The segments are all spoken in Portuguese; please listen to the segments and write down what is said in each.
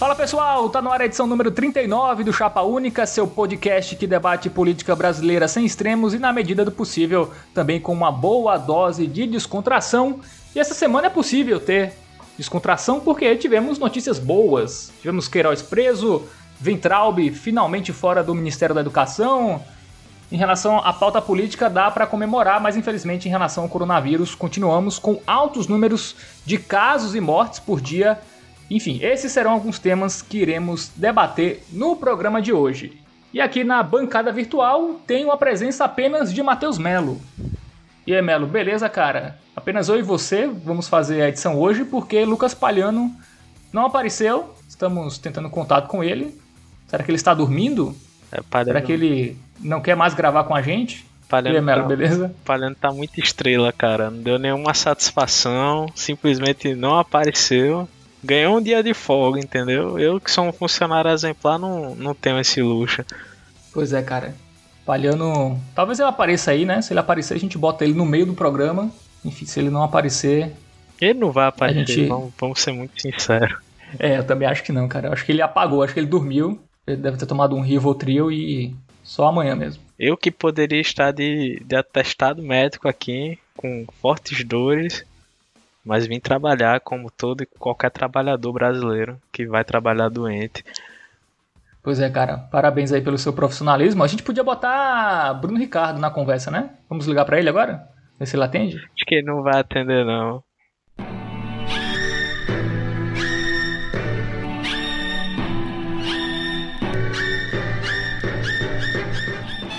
Fala pessoal, tá no ar a edição número 39 do Chapa Única, seu podcast que debate política brasileira sem extremos e, na medida do possível, também com uma boa dose de descontração. E essa semana é possível ter descontração porque tivemos notícias boas. Tivemos Queiroz preso, Ventralb finalmente fora do Ministério da Educação. Em relação à pauta política, dá para comemorar, mas infelizmente, em relação ao coronavírus, continuamos com altos números de casos e mortes por dia enfim, esses serão alguns temas que iremos debater no programa de hoje. E aqui na bancada virtual tenho a presença apenas de Matheus Melo. E aí, Melo, beleza, cara? Apenas eu e você vamos fazer a edição hoje porque Lucas Palhano não apareceu. Estamos tentando contato com ele. Será que ele está dormindo? É, Será que ele não quer mais gravar com a gente? Palhano, e aí, Melo, tá, beleza? Palhano tá muito estrela, cara. Não deu nenhuma satisfação, simplesmente não apareceu ganhou um dia de folga, entendeu? Eu que sou um funcionário exemplar não, não tenho esse luxo. Pois é, cara. Palhano. Talvez ele apareça aí, né? Se ele aparecer, a gente bota ele no meio do programa. Enfim, se ele não aparecer. Ele não vai aparecer, gente... vamos, vamos ser muito sinceros. É, eu também acho que não, cara. Eu acho que ele apagou, acho que ele dormiu. Ele deve ter tomado um Rivotril e só amanhã mesmo. Eu que poderia estar de, de atestado médico aqui, com fortes dores, mas vim trabalhar como todo e qualquer trabalhador brasileiro que vai trabalhar doente. Pois é, cara. Parabéns aí pelo seu profissionalismo. A gente podia botar Bruno Ricardo na conversa, né? Vamos ligar para ele agora? Ver se ele atende? Acho que ele não vai atender, não.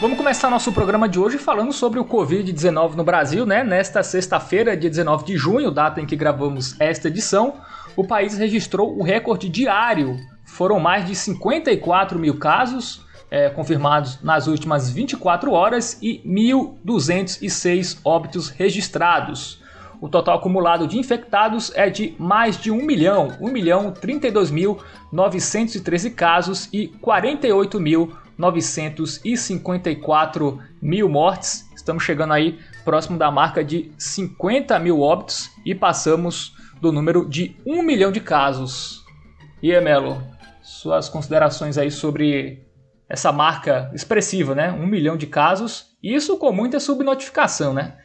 Vamos começar nosso programa de hoje falando sobre o Covid-19 no Brasil, né? Nesta sexta-feira, dia 19 de junho, data em que gravamos esta edição, o país registrou o recorde diário. Foram mais de 54 mil casos é, confirmados nas últimas 24 horas e 1.206 óbitos registrados. O total acumulado de infectados é de mais de 1 milhão, 1 milhão 32 mil 913 casos e 48 mil 954 mil mortes. Estamos chegando aí próximo da marca de 50 mil óbitos e passamos do número de 1 milhão de casos. E aí, Melo, suas considerações aí sobre essa marca expressiva, né? 1 milhão de casos. Isso com muita subnotificação, né?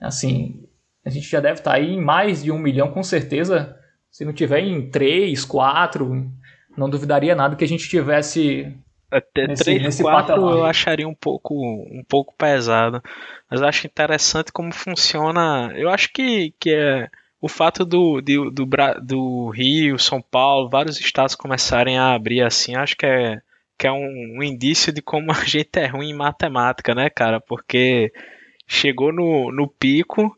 Assim, a gente já deve estar aí em mais de 1 milhão com certeza. Se não tiver em 3, 4, não duvidaria nada que a gente tivesse até nesse, 3, nesse 4 eu acharia um pouco, um pouco pesado. Mas eu acho interessante como funciona. Eu acho que, que é o fato do, de, do, do Rio, São Paulo, vários estados começarem a abrir assim, acho que é, que é um, um indício de como a gente é ruim em matemática, né, cara? Porque chegou no, no pico,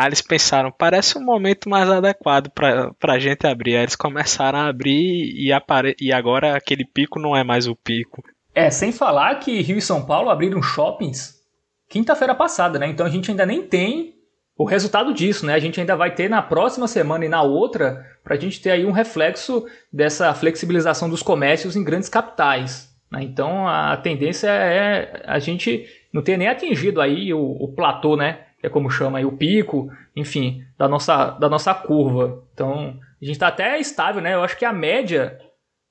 Aí eles pensaram, parece um momento mais adequado para a gente abrir. Aí eles começaram a abrir e, apare... e agora aquele pico não é mais o pico. É, sem falar que Rio e São Paulo abriram shoppings quinta-feira passada, né? Então a gente ainda nem tem o resultado disso, né? A gente ainda vai ter na próxima semana e na outra para a gente ter aí um reflexo dessa flexibilização dos comércios em grandes capitais. Né? Então a tendência é a gente não ter nem atingido aí o, o platô, né? Que é como chama aí o pico, enfim, da nossa, da nossa curva. Então, a gente está até estável, né? Eu acho que a média,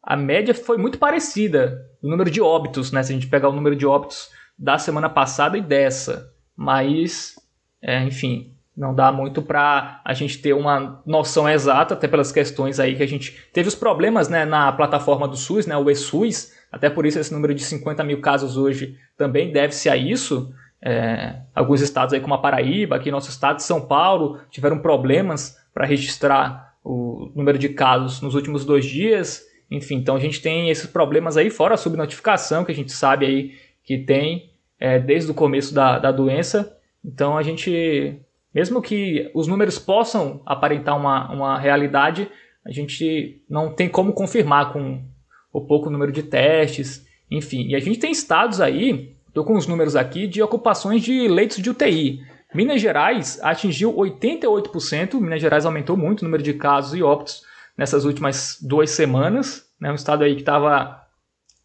a média foi muito parecida no número de óbitos, né? Se a gente pegar o número de óbitos da semana passada e dessa. Mas, é, enfim, não dá muito para a gente ter uma noção exata, até pelas questões aí que a gente teve os problemas né, na plataforma do SUS, né, o eSUS, até por isso esse número de 50 mil casos hoje também deve-se a isso. É, alguns estados aí como a Paraíba, aqui nosso estado de São Paulo, tiveram problemas para registrar o número de casos nos últimos dois dias. Enfim, então a gente tem esses problemas aí, fora a subnotificação que a gente sabe aí que tem é, desde o começo da, da doença. Então a gente, mesmo que os números possam aparentar uma, uma realidade, a gente não tem como confirmar com o pouco número de testes, enfim. E a gente tem estados aí Estou com os números aqui de ocupações de leitos de UTI. Minas Gerais atingiu 88%. Minas Gerais aumentou muito o número de casos e óbitos nessas últimas duas semanas. Né? Um estado aí que estava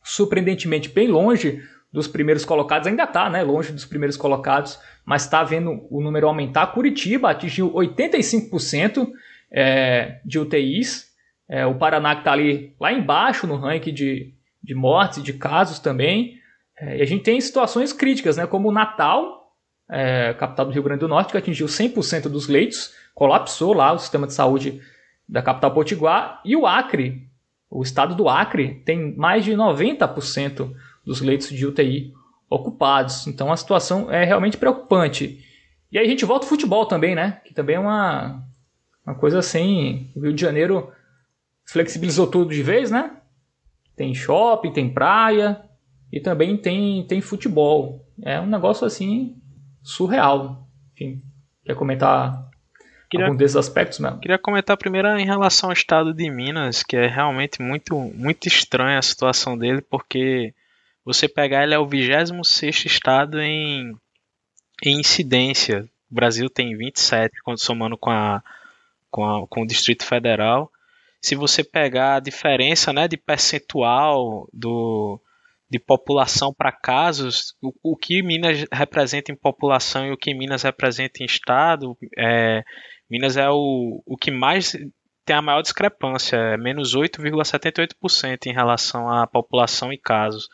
surpreendentemente bem longe dos primeiros colocados, ainda está né? longe dos primeiros colocados, mas está vendo o número aumentar. Curitiba atingiu 85% é, de UTIs. É, o Paraná que está ali lá embaixo no ranking de, de mortes e de casos também. É, e a gente tem situações críticas, né, como Natal, é, capital do Rio Grande do Norte, que atingiu 100% dos leitos, colapsou lá o sistema de saúde da capital potiguar, e o Acre, o estado do Acre, tem mais de 90% dos leitos de UTI ocupados. Então a situação é realmente preocupante. E aí a gente volta ao futebol também, né? Que também é uma, uma coisa assim. O Rio de Janeiro flexibilizou tudo de vez, né? Tem shopping, tem praia e também tem, tem futebol. É um negócio assim surreal. Enfim, quer comentar queria, algum desses aspectos mesmo? Queria comentar primeiro em relação ao estado de Minas, que é realmente muito, muito estranha a situação dele, porque você pegar ele é o 26 estado em, em incidência. O Brasil tem 27, quando somando com, a, com, a, com o Distrito Federal. Se você pegar a diferença né, de percentual do, de população para casos, o, o, que Minas representa em população e o que Minas representa em estado, é, Minas é o, o que mais tem a maior discrepância, é menos 8,78% em relação à população e casos.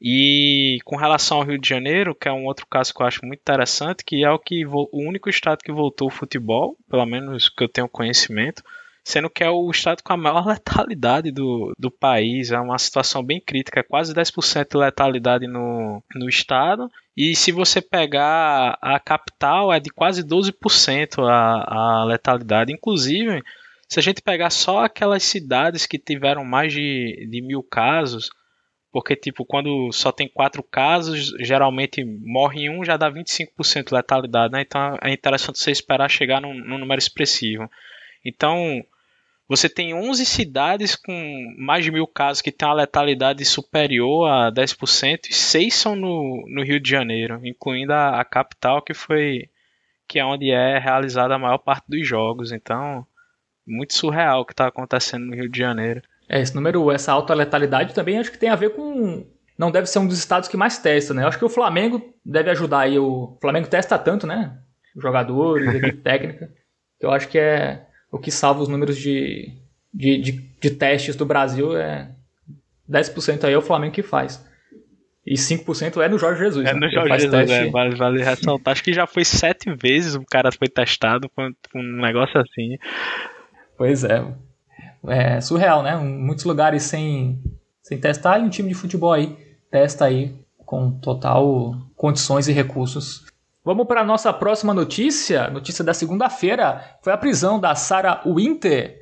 E com relação ao Rio de Janeiro, que é um outro caso que eu acho muito interessante, que é o, que, o único estado que voltou ao futebol, pelo menos que eu tenho conhecimento, sendo que é o estado com a maior letalidade do, do país. É uma situação bem crítica, é quase 10% de letalidade no, no estado. E se você pegar a capital, é de quase 12% a, a letalidade. Inclusive, se a gente pegar só aquelas cidades que tiveram mais de, de mil casos, porque, tipo, quando só tem quatro casos, geralmente morre um, já dá 25% de letalidade, né? Então é interessante você esperar chegar num, num, número expressivo. Então, você tem 11 cidades com mais de mil casos que tem uma letalidade superior a 10%, e seis são no, no Rio de Janeiro, incluindo a, a capital, que foi que é onde é realizada a maior parte dos jogos. Então, muito surreal o que está acontecendo no Rio de Janeiro. É, esse número, essa alta letalidade também acho que tem a ver com. Não deve ser um dos estados que mais testa, né? Eu acho que o Flamengo deve ajudar aí. O Flamengo testa tanto, né? Jogadores, equipe técnica. Eu acho que é o que salva os números de, de, de, de testes do Brasil. É 10% aí é o Flamengo que faz. E 5% é no Jorge Jesus. É né? no Jorge Jesus, é, vale, vale ressaltar. Acho que já foi sete vezes o cara foi testado com um negócio assim. Pois é é, surreal, né? Muitos lugares sem, sem testar e um time de futebol aí testa aí com total condições e recursos. Vamos para a nossa próxima notícia, notícia da segunda-feira, foi a prisão da Sarah Winter,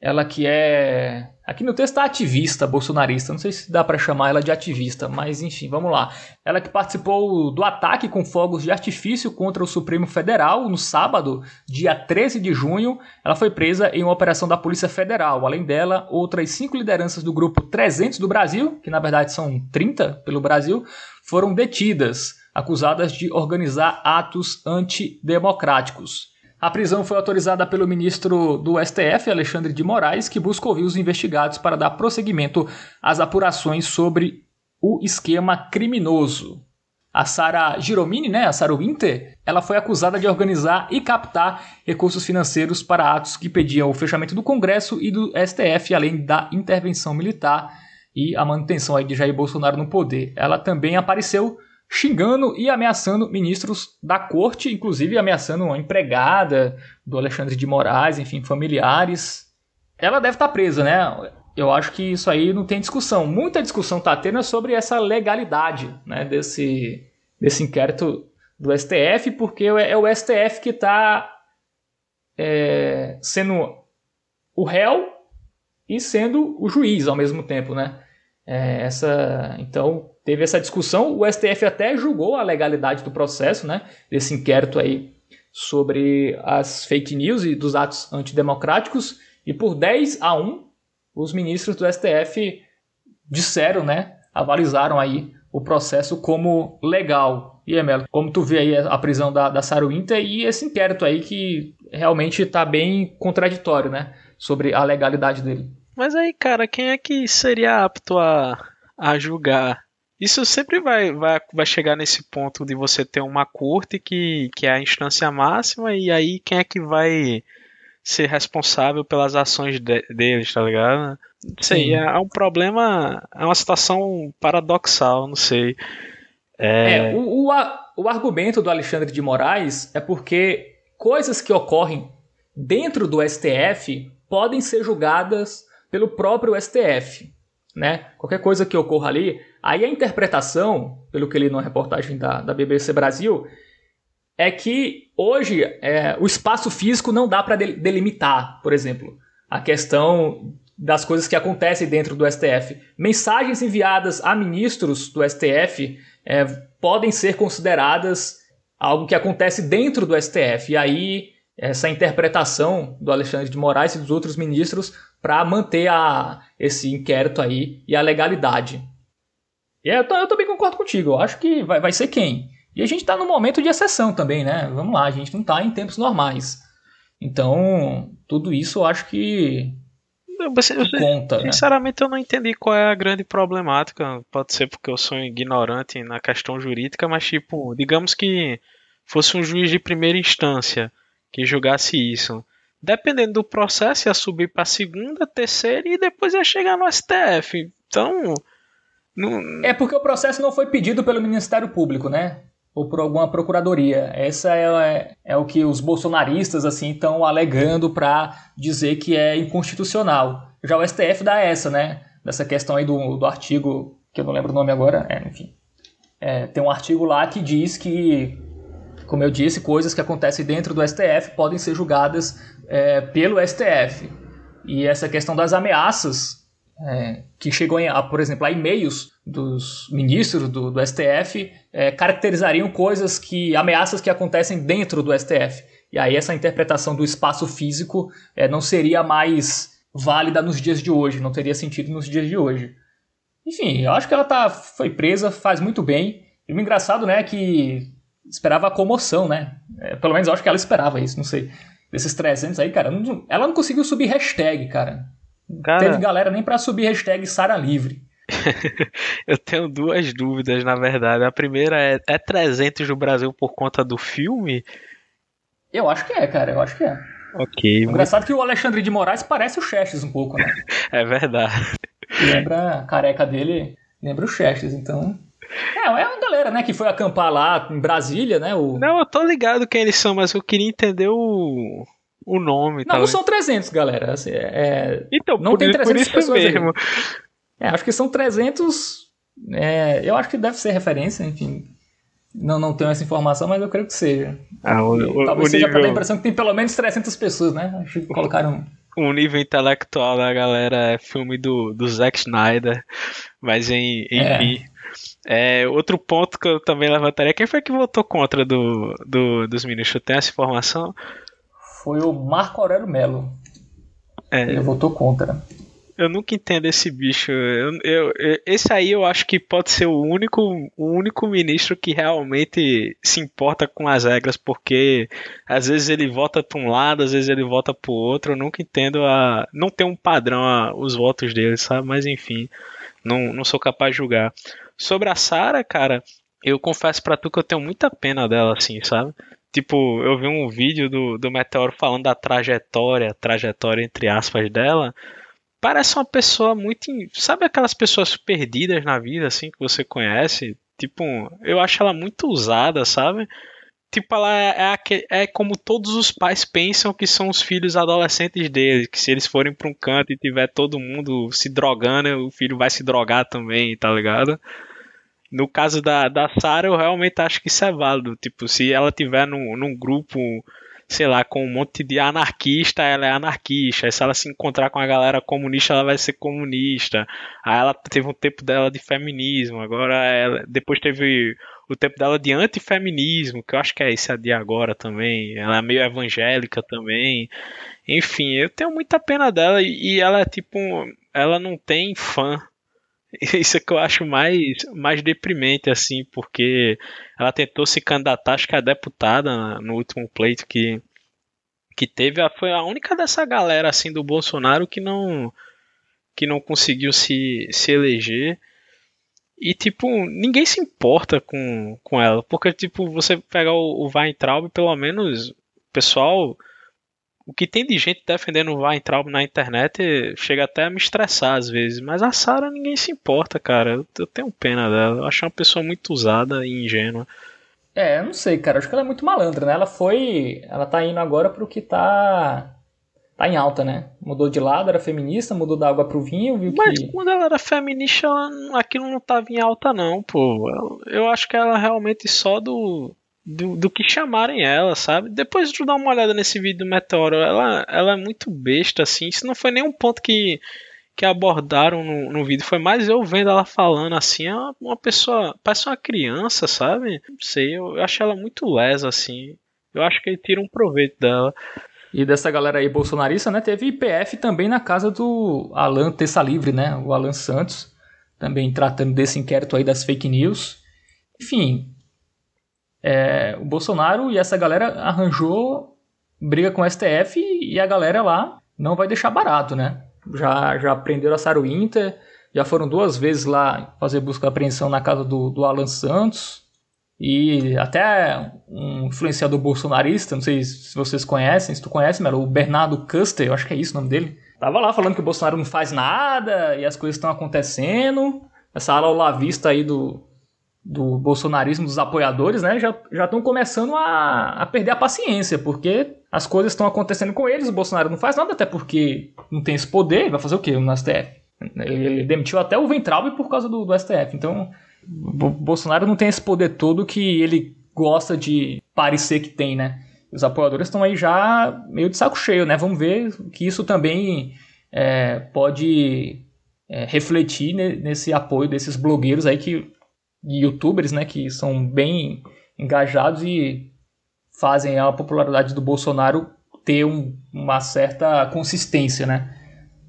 ela que é Aqui no texto está ativista bolsonarista, não sei se dá para chamar ela de ativista, mas enfim, vamos lá. Ela que participou do ataque com fogos de artifício contra o Supremo Federal no sábado, dia 13 de junho, ela foi presa em uma operação da Polícia Federal. Além dela, outras cinco lideranças do grupo 300 do Brasil, que na verdade são 30 pelo Brasil, foram detidas, acusadas de organizar atos antidemocráticos. A prisão foi autorizada pelo ministro do STF, Alexandre de Moraes, que busca ouvir os investigados para dar prosseguimento às apurações sobre o esquema criminoso. A Sara Giromini, né, a Sara Winter, ela foi acusada de organizar e captar recursos financeiros para atos que pediam o fechamento do Congresso e do STF, além da intervenção militar e a manutenção aí de Jair Bolsonaro no poder. Ela também apareceu xingando e ameaçando ministros da corte, inclusive ameaçando uma empregada do Alexandre de Moraes, enfim, familiares. Ela deve estar presa, né? Eu acho que isso aí não tem discussão. Muita discussão está tendo sobre essa legalidade né, desse, desse inquérito do STF, porque é o STF que está é, sendo o réu e sendo o juiz ao mesmo tempo, né? É, essa, então, teve essa discussão. O STF até julgou a legalidade do processo, né, desse inquérito aí sobre as fake news e dos atos antidemocráticos, e por 10 a 1, os ministros do STF disseram, né, avalizaram aí o processo como legal. E Emelo, como tu vê aí a prisão da, da Sarah Winter e esse inquérito aí que realmente está bem contraditório, né, sobre a legalidade dele. Mas aí, cara, quem é que seria apto a, a julgar isso sempre vai, vai, vai chegar nesse ponto de você ter uma corte que, que é a instância máxima, e aí quem é que vai ser responsável pelas ações de, deles, tá ligado? Não sei, é, é, um problema, é uma situação paradoxal, não sei. É, é o, o, o argumento do Alexandre de Moraes é porque coisas que ocorrem dentro do STF podem ser julgadas pelo próprio STF. Né? Qualquer coisa que ocorra ali, aí a interpretação, pelo que eu li numa reportagem da, da BBC Brasil, é que hoje é, o espaço físico não dá para delimitar, por exemplo, a questão das coisas que acontecem dentro do STF. Mensagens enviadas a ministros do STF é, podem ser consideradas algo que acontece dentro do STF. E aí, essa interpretação do Alexandre de Moraes e dos outros ministros para manter a, esse inquérito aí e a legalidade. E eu, eu também concordo contigo, eu acho que vai, vai ser quem? E a gente está num momento de exceção também, né? Vamos lá, a gente não está em tempos normais. Então, tudo isso eu acho que você, você, conta. Né? Sinceramente, né? eu não entendi qual é a grande problemática. Pode ser porque eu sou ignorante na questão jurídica, mas, tipo, digamos que fosse um juiz de primeira instância que julgasse isso. Dependendo do processo, ia subir para segunda, terceira e depois ia chegar no STF. Então. Não... É porque o processo não foi pedido pelo Ministério Público, né? ou por alguma procuradoria. Essa é, é, é o que os bolsonaristas assim estão alegando para dizer que é inconstitucional. Já o STF dá essa, né? Dessa questão aí do, do artigo, que eu não lembro o nome agora, é, enfim. É, tem um artigo lá que diz que, como eu disse, coisas que acontecem dentro do STF podem ser julgadas é, pelo STF. E essa questão das ameaças, é, que chegou, a, por exemplo, a e-mails dos ministros do, do STF é, caracterizariam coisas que ameaças que acontecem dentro do STF. E aí essa interpretação do espaço físico é, não seria mais válida nos dias de hoje, não teria sentido nos dias de hoje. Enfim, eu acho que ela tá, foi presa, faz muito bem. E o engraçado, né, é que esperava a comoção, né? É, pelo menos eu acho que ela esperava isso, não sei. Desses 300 aí, cara, não, ela não conseguiu subir hashtag, cara. Cara... Teve galera nem para subir hashtag Sara Livre. eu tenho duas dúvidas, na verdade. A primeira é: é 300 do Brasil por conta do filme? Eu acho que é, cara. Eu acho que é. Ok. Engraçado que o Alexandre de Moraes parece o Chestes um pouco, né? é verdade. Lembra a careca dele, lembra o Chestes, então. É, é uma galera, né, que foi acampar lá em Brasília, né? O... Não, eu tô ligado quem eles são, mas eu queria entender o, o nome. Não, não são 300, galera. Assim, é... Então, não por, tem 300 por isso pessoas mesmo. É, acho que são 300. É, eu acho que deve ser referência, enfim. Não, não tenho essa informação, mas eu creio que seja. Ah, o, o, talvez o seja nível... pela impressão que tem pelo menos 300 pessoas, né? Acho que colocaram. O nível intelectual da galera é filme do, do Zack Snyder, mas em, enfim. É. É, outro ponto que eu também levantaria: quem foi que votou contra do, do, dos ministros? Tem essa informação? Foi o Marco Aurélio Melo. É. Ele votou contra. Eu nunca entendo esse bicho. Eu, eu, esse aí eu acho que pode ser o único, o único ministro que realmente se importa com as regras, porque às vezes ele vota para um lado, às vezes ele vota para o outro. Eu nunca entendo a. Não tem um padrão a, os votos dele, sabe? Mas enfim, não, não sou capaz de julgar. Sobre a Sara, cara, eu confesso para tu que eu tenho muita pena dela, assim, sabe? Tipo, eu vi um vídeo do, do Meteoro falando da trajetória, trajetória entre aspas dela parece uma pessoa muito. Sabe aquelas pessoas perdidas na vida, assim, que você conhece? Tipo, eu acho ela muito usada, sabe? Tipo, ela é, é, é como todos os pais pensam que são os filhos adolescentes deles. Que se eles forem pra um canto e tiver todo mundo se drogando, o filho vai se drogar também, tá ligado? No caso da, da Sarah, eu realmente acho que isso é válido. Tipo, se ela tiver num, num grupo sei lá, com um monte de anarquista, ela é anarquista. Aí se ela se encontrar com a galera comunista, ela vai ser comunista. Aí ela teve um tempo dela de feminismo, agora ela, depois teve o tempo dela de antifeminismo, que eu acho que é esse de agora também. Ela é meio evangélica também. Enfim, eu tenho muita pena dela e ela é tipo, ela não tem fã Isso é que eu acho mais, mais deprimente, assim, porque ela tentou se candidatar, acho que a deputada no último pleito que, que teve. Ela foi a única dessa galera, assim, do Bolsonaro que não, que não conseguiu se, se eleger. E, tipo, ninguém se importa com, com ela. Porque, tipo, você pegar o, o Weintraub, pelo menos, o pessoal o que tem de gente defendendo o Weintraub na internet chega até a me estressar às vezes. Mas a Sarah ninguém se importa, cara. Eu, eu tenho pena dela. Eu acho uma pessoa muito usada e ingênua. É, eu não sei, cara. Acho que ela é muito malandra, né? Ela foi. Ela tá indo agora pro que tá. Tá em alta, né? Mudou de lado, era feminista, mudou da água pro vinho, viu Mas que... quando ela era feminista, ela, aquilo não tava em alta, não, pô. Eu, eu acho que ela realmente só do, do, do, que chamarem ela, sabe? Depois de dar uma olhada nesse vídeo do Meteoro, ela, ela é muito besta, assim. Isso não foi nenhum ponto que que abordaram no, no vídeo foi mais eu vendo ela falando assim, é uma, pessoa, parece uma criança, sabe? Não sei, eu, eu acho ela muito lesa assim. Eu acho que ele tira um proveito dela. E dessa galera aí bolsonarista, né? Teve IPF também na casa do Alan Tessa Livre, né? O Alan Santos, também tratando desse inquérito aí das fake news. Enfim, é, o Bolsonaro e essa galera arranjou briga com o STF e a galera lá não vai deixar barato, né? já, já prenderam a Winter, já foram duas vezes lá fazer busca e apreensão na casa do, do Alan Santos. E até um influenciador bolsonarista, não sei se vocês conhecem, se tu conhece, Melo, o Bernardo Custer, eu acho que é isso o nome dele. Tava lá falando que o Bolsonaro não faz nada e as coisas estão acontecendo. Essa ala olavista aí do, do bolsonarismo dos apoiadores, né, já estão começando a, a perder a paciência, porque as coisas estão acontecendo com eles, o Bolsonaro não faz nada, até porque não tem esse poder, vai fazer o quê no STF? Ele, demitiu até o Ventralbe por causa do, do STF, então o Bolsonaro não tem esse poder todo que ele gosta de parecer que tem, né? Os apoiadores estão aí já meio de saco cheio, né? Vamos ver que isso também é, pode é, refletir nesse apoio desses blogueiros aí que youtubers, né, que são bem engajados e fazem a popularidade do Bolsonaro ter um, uma certa consistência, né?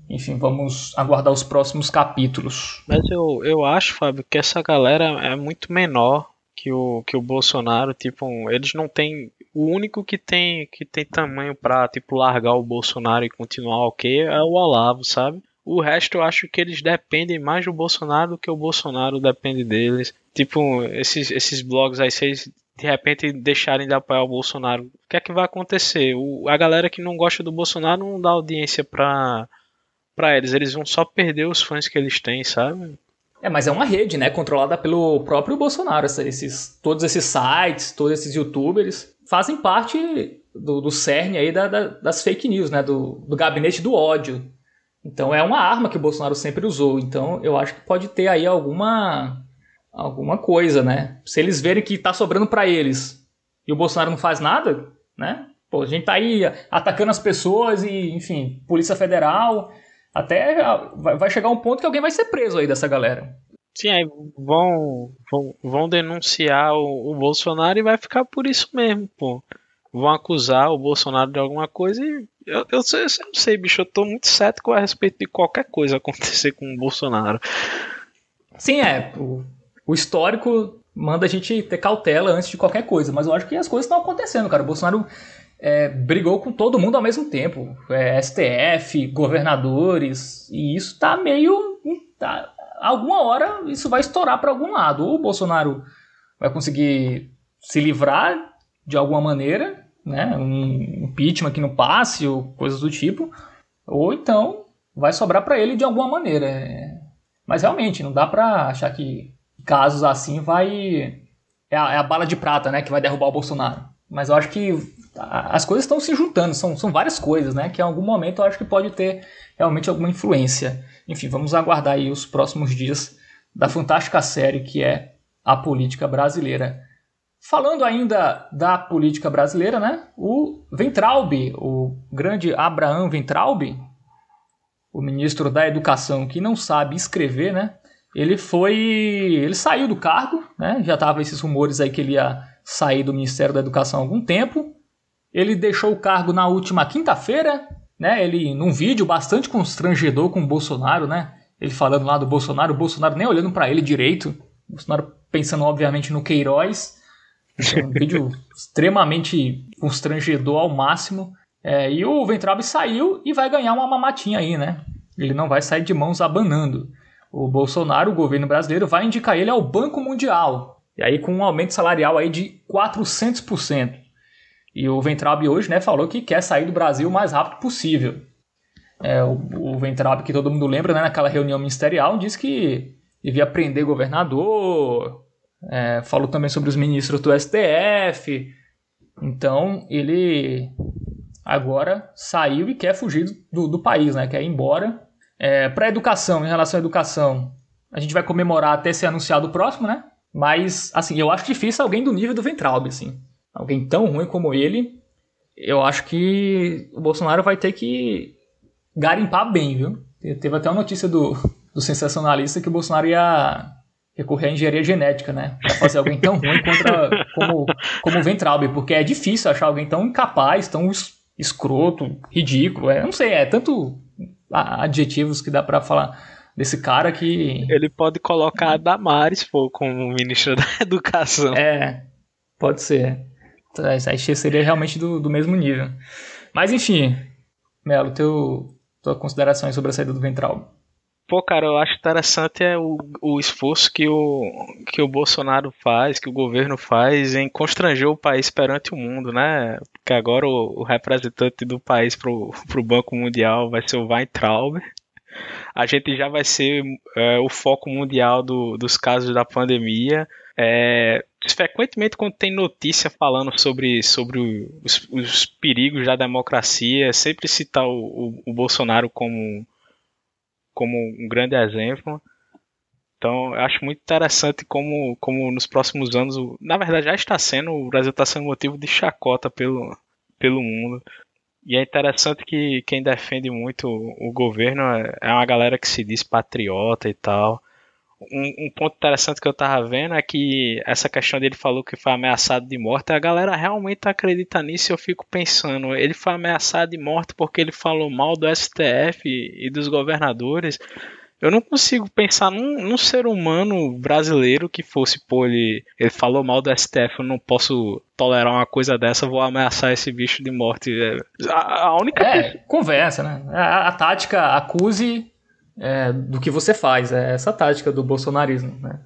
Enfim, vamos aguardar os próximos capítulos. Mas eu, eu acho, Fábio, que essa galera é muito menor que o, que o Bolsonaro. Tipo, eles não têm. O único que tem que tem tamanho pra, tipo, largar o Bolsonaro e continuar ok é o Olavo, sabe? O resto eu acho que eles dependem mais do Bolsonaro do que o Bolsonaro depende deles. Tipo, esses, esses blogs aí, eles de repente deixarem de apoiar o Bolsonaro, o que é que vai acontecer? O, a galera que não gosta do Bolsonaro não dá audiência pra, pra eles, eles vão só perder os fãs que eles têm, sabe? É, mas é uma rede, né, controlada pelo próprio Bolsonaro. Esses, todos esses sites, todos esses youtubers fazem parte do, do cerne aí da, da, das fake news, né, do, do gabinete do ódio. Então é uma arma que o Bolsonaro sempre usou. Então eu acho que pode ter aí alguma alguma coisa, né? Se eles verem que tá sobrando para eles e o Bolsonaro não faz nada, né? Pô, a gente tá aí atacando as pessoas e, enfim, Polícia Federal, até vai chegar um ponto que alguém vai ser preso aí dessa galera. Sim, aí vão, vão, vão denunciar o, o Bolsonaro e vai ficar por isso mesmo, pô. Vão acusar o Bolsonaro de alguma coisa e eu, eu, eu, não sei, bicho, eu tô muito cético a respeito de qualquer coisa acontecer com o Bolsonaro. Sim, é. O, o histórico manda a gente ter cautela antes de qualquer coisa, mas eu acho que as coisas estão acontecendo, cara. O Bolsonaro é, brigou com todo mundo ao mesmo tempo. É, STF, governadores, e isso tá meio. Tá, alguma hora isso vai estourar para algum lado. Ou o Bolsonaro vai conseguir se livrar de alguma maneira, né? Um impeachment que não passe, ou coisas do tipo. Ou então vai sobrar para ele de alguma maneira. É, mas realmente, não dá pra achar que casos assim vai. É a, é a, bala de prata, né? Que vai derrubar o Bolsonaro. Mas eu acho que as coisas estão se juntando, são, são várias coisas, né? Que em algum momento eu acho que pode ter realmente alguma influência. Enfim, vamos aguardar aí os próximos dias da fantástica série que é a política brasileira. Falando ainda da política brasileira, né? O Ventralb, o grande Abraham Ventralb, o ministro da Educação que não sabe escrever, né? ele foi. Ele saiu do cargo, né? Já tava esses rumores aí que ele ia sair do Ministério da Educação há algum tempo. Ele deixou o cargo na última quinta-feira, né? Ele, num vídeo bastante constrangedor com o Bolsonaro, né? Ele falando lá do Bolsonaro, o Bolsonaro nem olhando para ele direito. O Bolsonaro pensando, obviamente, no Queiroz. Um vídeo extremamente constrangedor ao máximo. É, e o Ventrabe saiu e vai ganhar uma mamatinha aí, né? Ele não vai sair de mãos abanando o Bolsonaro, o governo brasileiro, vai indicar ele ao Banco Mundial. E aí com um aumento salarial aí de 400%. E o Ventrab hoje né, falou que quer sair do Brasil o mais rápido possível. É, o, o que todo mundo lembra, né, naquela reunião ministerial, disse que devia prender governador, é, falou também sobre os ministros do STF. Então ele agora saiu e quer fugir do, do país, né, quer ir embora. É, Para a educação, em relação à educação, a gente vai comemorar até ser anunciado o próximo, né? Mas, assim, eu acho difícil alguém do nível do Ventralb, assim. Alguém tão ruim como ele, eu acho que o Bolsonaro vai ter que garimpar bem, viu? Teve até uma notícia do, do sensacionalista que o Bolsonaro ia recorrer à engenharia genética, né? Pra fazer alguém tão ruim contra, como, como o Ventralbe, porque é difícil achar alguém tão incapaz, tão escroto, ridículo. É, não sei, é tanto adjetivos que dá para falar desse cara que. Ele pode colocar a Damares pô, como ministra da Educação. É, pode ser. Aí seria realmente do, do mesmo nível. Mas enfim, Melo, teu, tua considerações sobre a saída do Ventral. Pô, cara, eu acho interessante é o, o esforço que o, que o Bolsonaro faz, que o governo faz em constranger o país perante o mundo, né? Porque agora o, o representante do país pro, pro Banco Mundial vai ser o Weintraub. A gente já vai ser é, o foco mundial do, dos casos da pandemia. É, frequentemente quando tem notícia falando sobre, sobre os, os perigos da democracia, sempre citar o, o, o Bolsonaro como como um grande exemplo. Então, eu acho muito interessante como, como nos próximos anos, na verdade já está sendo, o Brasil está sendo motivo de chacota pelo, pelo mundo. E é interessante que quem defende muito o governo é, é uma galera que se diz patriota e tal. Um, um, ponto interessante que eu tava vendo é que essa questão dele falou que foi ameaçado de morte, a galera realmente acredita nisso e eu fico pensando, ele foi ameaçado de morte porque ele falou mal do STF e dos governadores. Eu não consigo pensar num, num ser humano brasileiro que fosse, pô, ele, ele falou mal do STF, eu não posso tolerar uma coisa dessa, vou ameaçar esse bicho de morte. É, a, a única. É, conversa, né? A, a tática acuse é, do que você faz. É essa tática do bolsonarismo, né?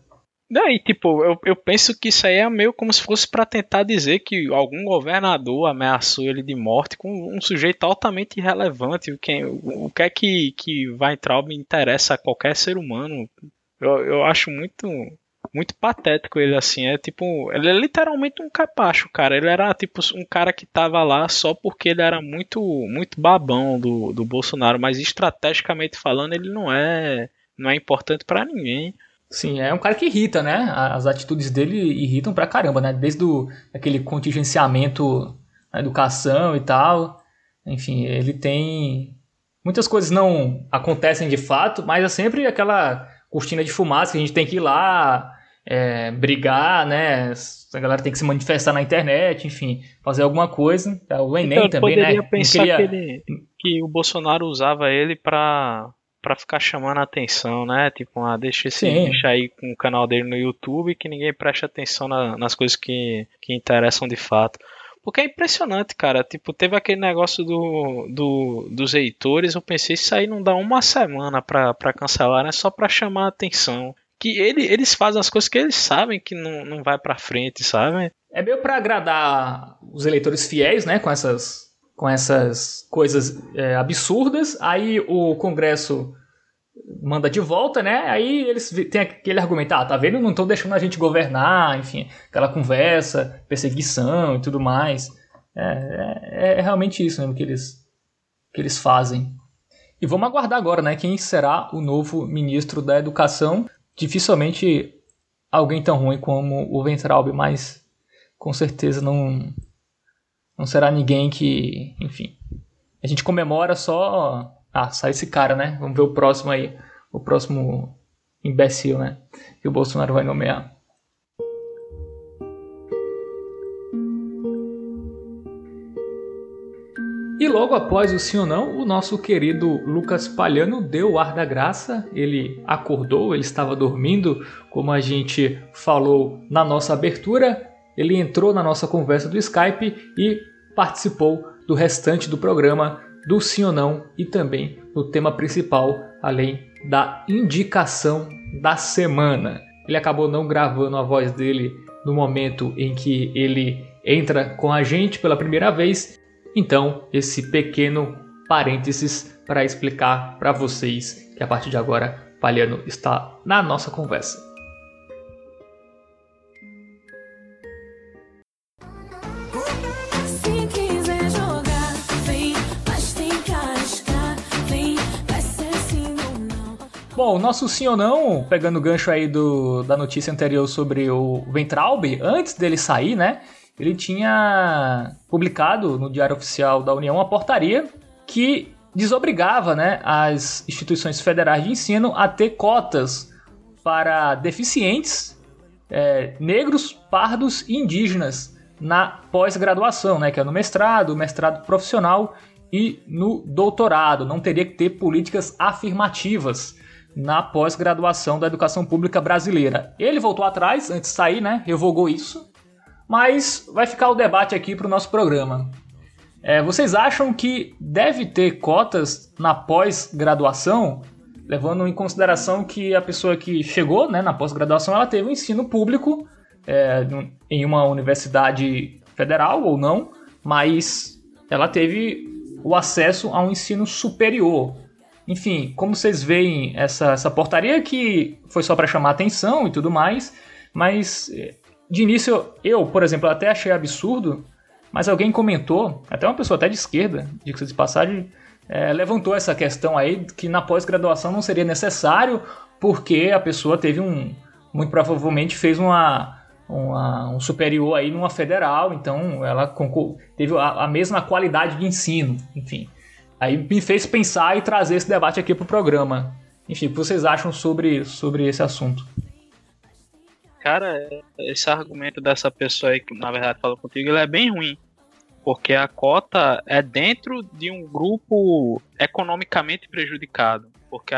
Não, e tipo, eu, eu penso que isso aí é meio como se fosse para tentar dizer que algum governador ameaçou ele de morte com um sujeito altamente irrelevante. O que, o que é que, que vai entrar me interessa a qualquer ser humano. Eu, eu acho muito muito patético ele assim. É tipo, ele é literalmente um capacho, cara. Ele era tipo um cara que tava lá só porque ele era muito muito babão do, do Bolsonaro, mas estrategicamente falando, ele não é não é importante para ninguém. Sim, é um cara que irrita, né? As atitudes dele irritam pra caramba, né? Desde o, aquele contingenciamento na educação e tal. Enfim, ele tem. Muitas coisas não acontecem de fato, mas é sempre aquela cortina de fumaça que a gente tem que ir lá é, brigar, né? A galera tem que se manifestar na internet, enfim, fazer alguma coisa. É, o Enem então, também, poderia né? pensar queria... que, ele, que o Bolsonaro usava ele para para ficar chamando a atenção, né? Tipo, ah, deixa esse deixa aí com o canal dele no YouTube que ninguém preste atenção na, nas coisas que, que interessam de fato. Porque é impressionante, cara. Tipo, teve aquele negócio do, do, dos editores. Eu pensei, isso aí não dá uma semana pra, pra cancelar, né? Só pra chamar a atenção que ele, eles fazem as coisas que eles sabem que não, não vai para frente, sabe? É meio para agradar os eleitores fiéis, né, com essas com essas coisas é, absurdas. Aí o Congresso manda de volta, né? Aí eles têm aquele argumento, ah, tá vendo? Não estão deixando a gente governar, enfim, aquela conversa, perseguição e tudo mais. É, é, é realmente isso mesmo que eles, que eles fazem. E vamos aguardar agora, né? Quem será o novo ministro da Educação? dificilmente alguém tão ruim como o Ventralbe, mas com certeza não não será ninguém que, enfim, a gente comemora só, ah, sai esse cara, né? Vamos ver o próximo aí, o próximo imbecil, né? Que o Bolsonaro vai nomear. E logo após o sim ou não, o nosso querido Lucas Palhano deu o ar da graça. Ele acordou, ele estava dormindo, como a gente falou na nossa abertura. Ele entrou na nossa conversa do Skype e participou do restante do programa, do sim ou não e também do tema principal, além da indicação da semana. Ele acabou não gravando a voz dele no momento em que ele entra com a gente pela primeira vez. Então, esse pequeno parênteses para explicar para vocês que a partir de agora Palhano está na nossa conversa. Bom, nosso sim ou não, pegando o gancho aí do, da notícia anterior sobre o Ventralb, antes dele sair, né? Ele tinha publicado no Diário Oficial da União uma portaria que desobrigava né, as instituições federais de ensino a ter cotas para deficientes, é, negros, pardos e indígenas na pós-graduação, né, que é no mestrado, mestrado profissional e no doutorado. Não teria que ter políticas afirmativas na pós-graduação da educação pública brasileira. Ele voltou atrás, antes de sair, né? Revogou isso. Mas vai ficar o debate aqui para o nosso programa. É, vocês acham que deve ter cotas na pós-graduação, levando em consideração que a pessoa que chegou né, na pós-graduação ela teve um ensino público é, em uma universidade federal ou não, mas ela teve o acesso a um ensino superior. Enfim, como vocês veem essa, essa portaria que foi só para chamar atenção e tudo mais, mas de início eu, por exemplo, até achei absurdo, mas alguém comentou, até uma pessoa até de esquerda, de de passagem, é, levantou essa questão aí que na pós-graduação não seria necessário porque a pessoa teve um, muito provavelmente fez uma, uma, um superior aí numa federal, então ela teve a, a mesma qualidade de ensino, enfim. Aí me fez pensar e trazer esse debate aqui para o programa. Enfim, o que vocês acham sobre, sobre esse assunto? Cara, esse argumento dessa pessoa aí que na verdade falou contigo, ele é bem ruim. Porque a cota é dentro de um grupo economicamente prejudicado. Porque,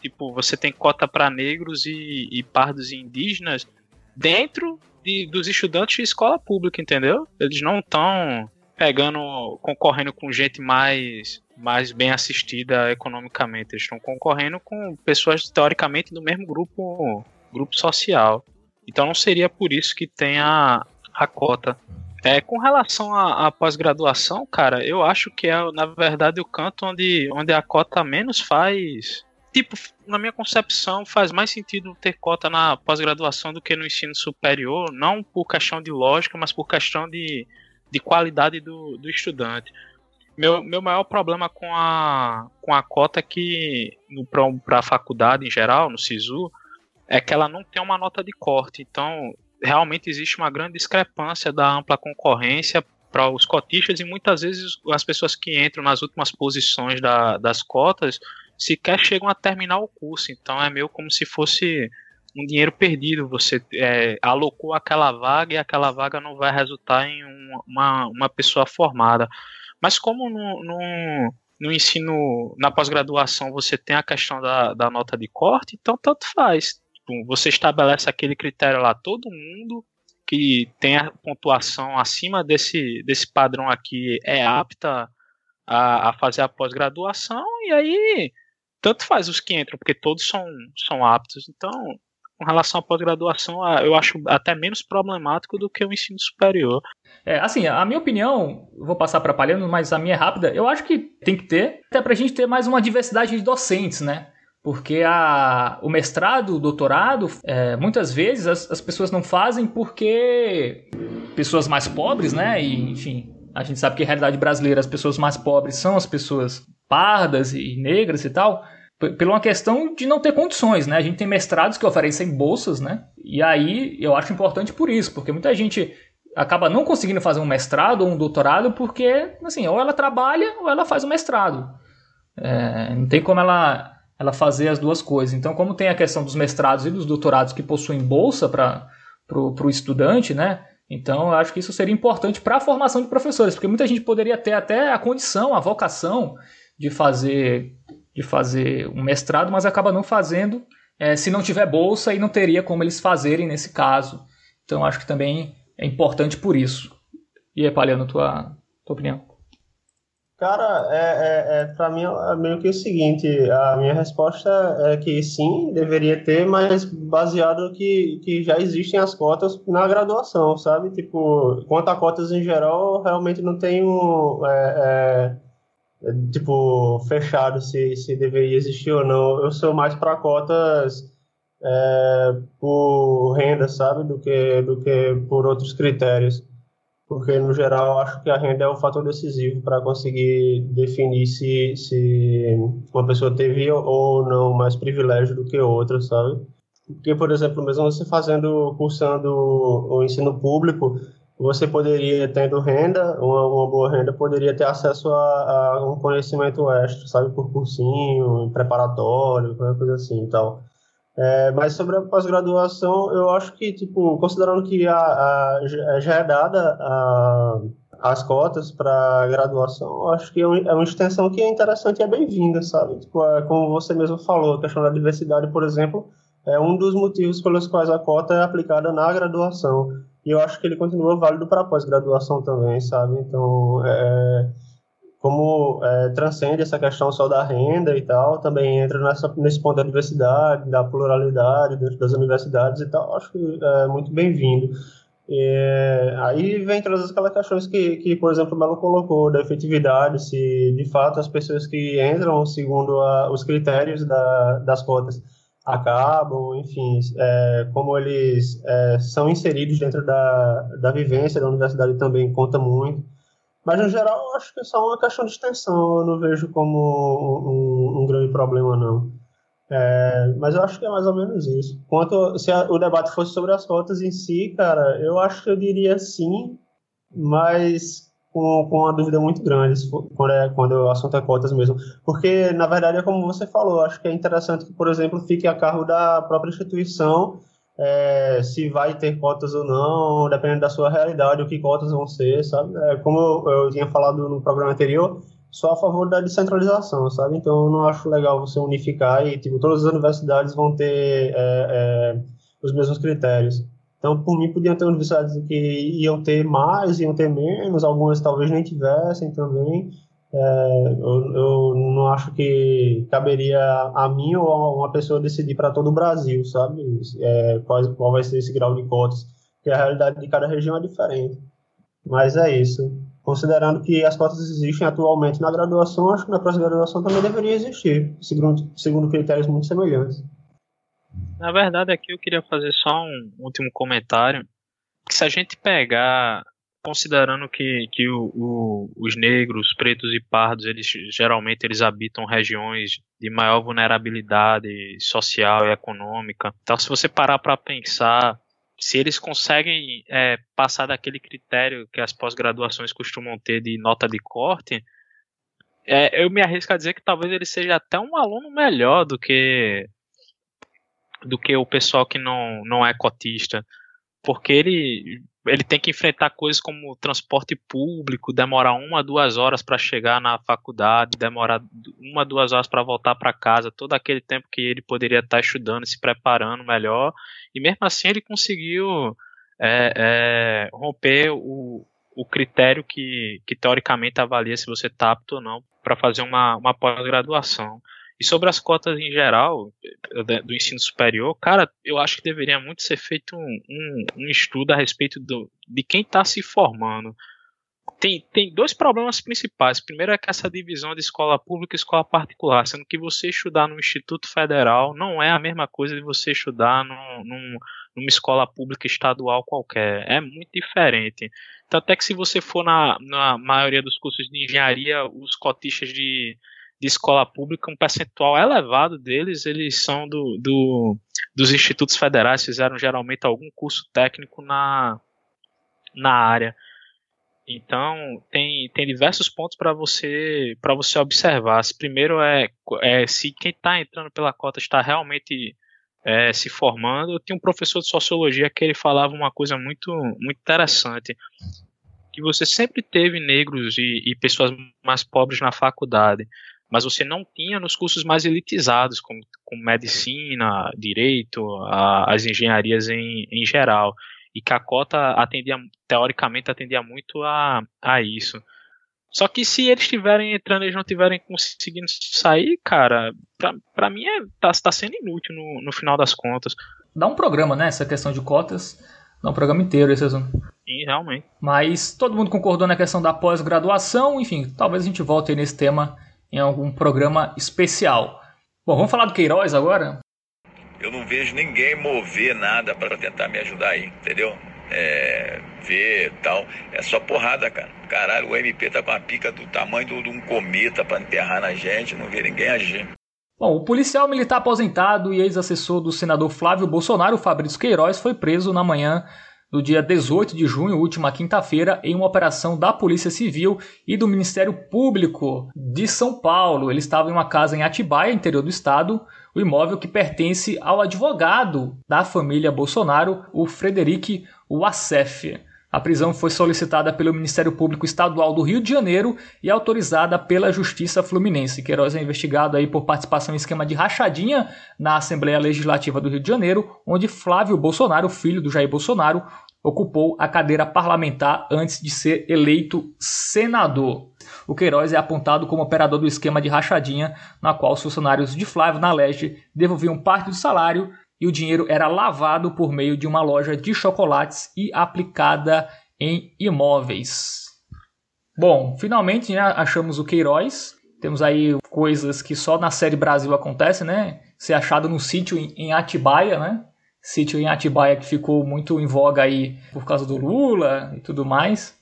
tipo, você tem cota para negros e, e pardos e indígenas dentro de, dos estudantes de escola pública, entendeu? Eles não estão pegando, concorrendo com gente mais mais bem assistida economicamente. Eles estão concorrendo com pessoas teoricamente do mesmo grupo, grupo social. Então não seria por isso que tem a, a cota. É, com relação à, pós-graduação, cara, eu acho que é, na verdade, o canto onde, onde a cota menos faz. Tipo, na minha concepção, faz mais sentido ter cota na pós-graduação do que no ensino superior, não por questão de lógica, mas por questão de, de qualidade do, do estudante. Meu, meu maior problema com a, com a cota é que, para a faculdade em geral, no SISU, é que ela não tem uma nota de corte. Então, realmente existe uma grande discrepância da ampla concorrência para os cotistas e muitas vezes as pessoas que entram nas últimas posições da, das cotas sequer chegam a terminar o curso. Então, é meio como se fosse um dinheiro perdido. Você é, alocou aquela vaga e aquela vaga não vai resultar em uma, uma pessoa formada. Mas como no, no, no ensino, na pós-graduação, você tem a questão da, da nota de corte, então tanto faz. Tipo, você estabelece aquele critério lá, todo mundo que tem a pontuação acima desse, desse padrão aqui é apta a, a fazer a pós-graduação, e aí tanto faz os que entram, porque todos são, são aptos. Então, com relação à pós-graduação, eu acho até menos problemático do que o ensino superior. É, assim, a minha opinião, vou passar para Palhano, mas a minha é rápida. Eu acho que tem que ter, até para a gente ter mais uma diversidade de docentes, né? Porque a, o mestrado, o doutorado, é, muitas vezes as, as pessoas não fazem porque pessoas mais pobres, né? E, enfim, a gente sabe que a realidade brasileira, as pessoas mais pobres são as pessoas pardas e negras e tal por uma questão de não ter condições, né? A gente tem mestrados que oferecem bolsas, né? E aí eu acho importante por isso, porque muita gente acaba não conseguindo fazer um mestrado ou um doutorado porque, assim, ou ela trabalha ou ela faz o mestrado. É, não tem como ela, ela fazer as duas coisas. Então, como tem a questão dos mestrados e dos doutorados que possuem bolsa para o estudante, né? Então, eu acho que isso seria importante para a formação de professores, porque muita gente poderia ter até a condição, a vocação de fazer de fazer um mestrado, mas acaba não fazendo é, se não tiver bolsa e não teria como eles fazerem nesse caso. Então acho que também é importante por isso. E aí, Paliano, tua, tua opinião? Cara, é, é, é para mim é meio que o seguinte, a minha resposta é que sim, deveria ter, mas baseado que, que já existem as cotas na graduação, sabe? Tipo, quanto a cotas em geral, realmente não tenho, é, é, tipo, fechado se, se deveria existir ou não. Eu sou mais para cotas é, por renda, sabe? Do que, do que por outros critérios porque no geral acho que a renda é um fator decisivo para conseguir definir se, se uma pessoa teve ou não mais privilégio do que outra, sabe? Porque, por exemplo, mesmo você fazendo, cursando o ensino público, você poderia, tendo renda, uma, uma boa renda, poderia ter acesso a, a, um conhecimento extra, sabe, por cursinho, preparatório, qualquer coisa assim e tal. É, mas sobre a pós-graduação, eu acho que, tipo, considerando que a, a, já é dada a, as cotas para graduação, acho que é, é uma extensão que é interessante e é bem-vinda, sabe? Tipo, é, como você mesmo falou, a questão da diversidade, por exemplo, é um dos motivos pelos quais a cota é aplicada na graduação. E eu acho que ele continua válido para pós-graduação também, sabe? Então, é, como é, transcende essa questão só da renda e tal, também entra nessa, nesse ponto da diversidade, da pluralidade dentro das universidades e tal, acho que é muito bem-vindo. aí vem todas aquelas questões que, que, por exemplo, o Melo colocou, da efetividade, se de fato as pessoas que entram segundo a, os critérios da, das cotas acabam, enfim, é, como eles é, são inseridos dentro da, da vivência da universidade também conta muito. Mas, no geral, eu acho que é só uma questão de extensão. Eu não vejo como um, um grande problema, não. É, mas eu acho que é mais ou menos isso. Quanto se a, o debate fosse sobre as cotas em si, cara, eu acho que eu diria sim, mas com, com uma dúvida muito grande quando, é, quando o assunto é cotas mesmo. Porque, na verdade, é como você falou, acho que é interessante que, por exemplo, fique a cargo da própria instituição é, se vai ter cotas ou não, dependendo da sua realidade, o que cotas vão ser, sabe? É, como eu, eu tinha falado no programa anterior, sou a favor da descentralização, sabe? Então, eu não acho legal você unificar e, tipo, todas as universidades vão ter é, é, os mesmos critérios. Então, por mim, podiam ter universidades que iam ter mais, iam ter menos, algumas talvez nem tivessem também. É, eu, eu, não acho que caberia a mim ou a uma pessoa decidir para todo o Brasil, sabe? É, qual, qual vai ser esse grau de cotas, porque a realidade de cada região é diferente. Mas é isso. Considerando que as cotas existem atualmente na graduação, acho que na pós-graduação também deveria existir, segundo, segundo critérios muito semelhantes. Na verdade, aqui eu queria fazer só um último comentário. Se a gente pegar considerando que, que o, o, os negros, pretos e pardos, eles geralmente eles habitam regiões de maior vulnerabilidade social e econômica. Então, se você parar para pensar, se eles conseguem é, passar daquele critério que as pós-graduações costumam ter de nota de corte, é, eu me arrisco a dizer que talvez ele seja até um aluno melhor do que do que o pessoal que não, não é cotista, porque ele ele tem que enfrentar coisas como transporte público, demorar uma, duas horas para chegar na faculdade, demorar uma, duas horas para voltar para casa, todo aquele tempo que ele poderia estar tá estudando, se preparando melhor, e mesmo assim ele conseguiu é, é, romper o, o critério que, que teoricamente avalia se você está apto ou não para fazer uma, uma pós-graduação. E sobre as cotas em geral eh, do ensino superior, cara, eu acho que deveria muito ser feito um, um, um estudo a respeito do, de quem está se formando. Tem, tem dois problemas principais. Primeiro é que essa divisão de escola pública e escola particular, sendo que você estudar no Instituto Federal não é a mesma coisa de você estudar num, num, numa escola pública estadual qualquer. É muito diferente. Tanto é que se você for na, na maioria dos cursos de engenharia, os cotistas de, de escola pública, um percentual elevado deles, eles são do, do, dos institutos federais, fizeram geralmente algum curso técnico na, na área. Então, tem, tem diversos pontos para você para você observar. Primeiro é, é se quem está entrando pela cota está realmente é, se formando. Eu tinha um professor de sociologia que ele falava uma coisa muito, muito interessante, que você sempre teve negros e, e pessoas mais pobres na faculdade, mas você não tinha nos cursos mais elitizados, como, como medicina, direito, a, as engenharias em, em geral. E que a cota atendia, teoricamente, atendia muito a, a isso. Só que se eles estiverem entrando e eles não estiverem conseguindo sair, cara, pra, pra mim é, tá, tá sendo inútil no, no final das contas. Dá um programa, né? Essa questão de cotas. Dá um programa inteiro esse assunto. Sim, realmente. Mas todo mundo concordou na questão da pós-graduação, enfim, talvez a gente volte nesse tema em algum programa especial. Bom, vamos falar do Queiroz agora? Eu não vejo ninguém mover nada para tentar me ajudar aí, entendeu? É, ver tal. É só porrada, cara. Caralho, o MP tá com a pica do tamanho de um cometa para enterrar na gente, não vê ninguém agir. Bom, o policial militar aposentado e ex-assessor do senador Flávio Bolsonaro, Fabrício Queiroz, foi preso na manhã do dia 18 de junho, última quinta-feira, em uma operação da Polícia Civil e do Ministério Público de São Paulo. Ele estava em uma casa em Atibaia, interior do estado, o imóvel que pertence ao advogado da família Bolsonaro, o Frederic Wassef. A prisão foi solicitada pelo Ministério Público Estadual do Rio de Janeiro e autorizada pela Justiça Fluminense. Queiroz é investigado aí por participação em esquema de rachadinha na Assembleia Legislativa do Rio de Janeiro, onde Flávio Bolsonaro, filho do Jair Bolsonaro, ocupou a cadeira parlamentar antes de ser eleito senador. O Queiroz é apontado como operador do esquema de rachadinha, na qual os funcionários de Flávio na Leste devolviam parte do salário e o dinheiro era lavado por meio de uma loja de chocolates e aplicada em imóveis. Bom, finalmente né, achamos o Queiroz. Temos aí coisas que só na série Brasil acontecem, né? Ser achado no sítio em Atibaia, né? Sítio em Atibaia que ficou muito em voga aí por causa do Lula e tudo mais.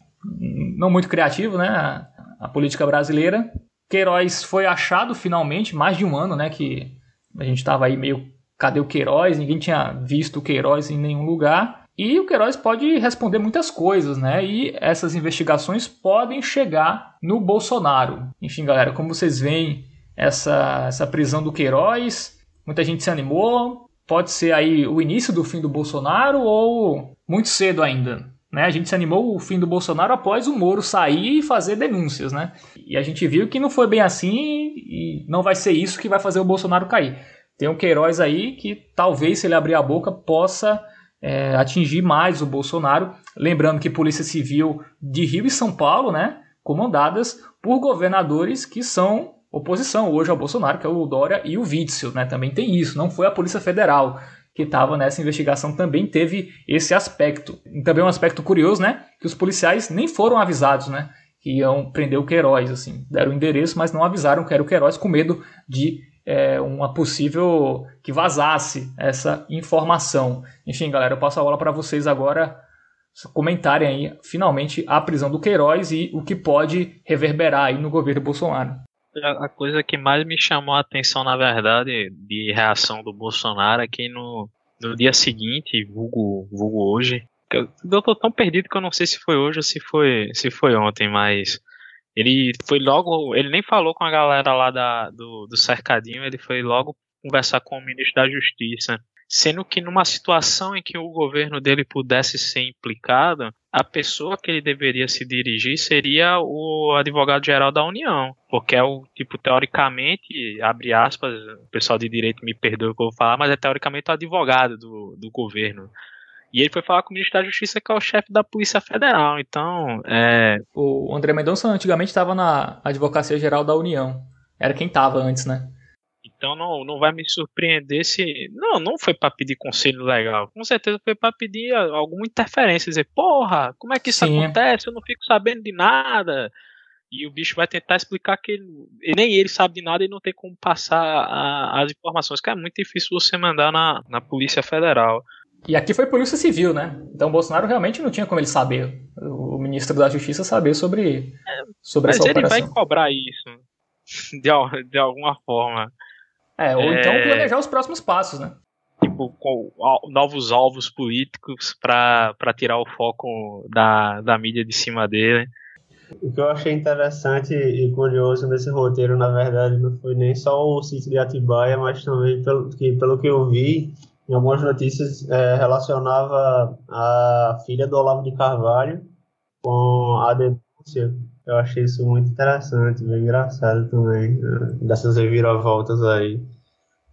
Não muito criativo, né? A, a política brasileira. Queiroz foi achado finalmente, mais de um ano, né? Que a gente estava aí meio cadê o Queiroz? Ninguém tinha visto o Queiroz em nenhum lugar. E o Queiroz pode responder muitas coisas, né? E essas investigações podem chegar no Bolsonaro. Enfim, galera, como vocês veem essa, essa prisão do Queiroz, muita gente se animou. Pode ser aí o início do fim do Bolsonaro ou muito cedo ainda. Né? A gente se animou o fim do Bolsonaro após o Moro sair e fazer denúncias, né? E a gente viu que não foi bem assim e não vai ser isso que vai fazer o Bolsonaro cair. Tem o Queiroz aí que talvez, se ele abrir a boca, possa é, atingir mais o Bolsonaro. Lembrando que Polícia Civil de Rio e São Paulo, né, comandadas por governadores que são oposição hoje ao Bolsonaro, que é o Dória e o Witzel, né? Também tem isso. Não foi a Polícia Federal que estava nessa investigação, também teve esse aspecto. E também um aspecto curioso, né? Que os policiais nem foram avisados, né? Que iam prender o Queiroz, assim. Deram o endereço, mas não avisaram que era o Queiroz com medo de é, uma possível que vazasse essa informação. Enfim, galera, eu passo a bola para vocês agora comentarem aí finalmente a prisão do Queiroz e o que pode reverberar aí no governo Bolsonaro. A coisa que mais me chamou a atenção, na verdade, de reação do Bolsonaro é no, no dia seguinte, vulgo, vulgo hoje, eu tô tão perdido que eu não sei se foi hoje ou se foi, se foi ontem, mas ele foi logo, ele nem falou com a galera lá da, do, do cercadinho, ele foi logo conversar com o ministro da Justiça. Sendo que numa situação em que o governo dele pudesse ser implicado, a pessoa que ele deveria se dirigir seria o advogado-geral da União. Porque é o, tipo, teoricamente, abre aspas, o pessoal de direito me perdoa o que eu vou falar, mas é teoricamente o advogado do, do governo. E ele foi falar com o ministro da Justiça, que é o chefe da Polícia Federal. Então, é... O André Mendonça antigamente estava na Advocacia Geral da União. Era quem estava antes, né? Então não, não vai me surpreender se. Não, não foi para pedir conselho legal. Com certeza foi para pedir alguma interferência. Dizer, porra, como é que isso Sim. acontece? Eu não fico sabendo de nada. E o bicho vai tentar explicar que ele, nem ele sabe de nada e não tem como passar a, as informações. Que é muito difícil você mandar na, na Polícia Federal. E aqui foi polícia civil, né? Então Bolsonaro realmente não tinha como ele saber, o ministro da Justiça saber sobre, sobre Mas essa operação. Mas ele vai cobrar isso, de, de alguma forma. É, ou é... então planejar os próximos passos, né? Tipo, com novos alvos políticos para tirar o foco da, da mídia de cima dele. O que eu achei interessante e curioso nesse roteiro, na verdade, não foi nem só o sítio de Atibaia, mas também pelo que, pelo que eu vi, em algumas notícias é, relacionava a filha do Olavo de Carvalho com a denúncia. Eu achei isso muito interessante, bem engraçado também, né? dessas reviravoltas aí.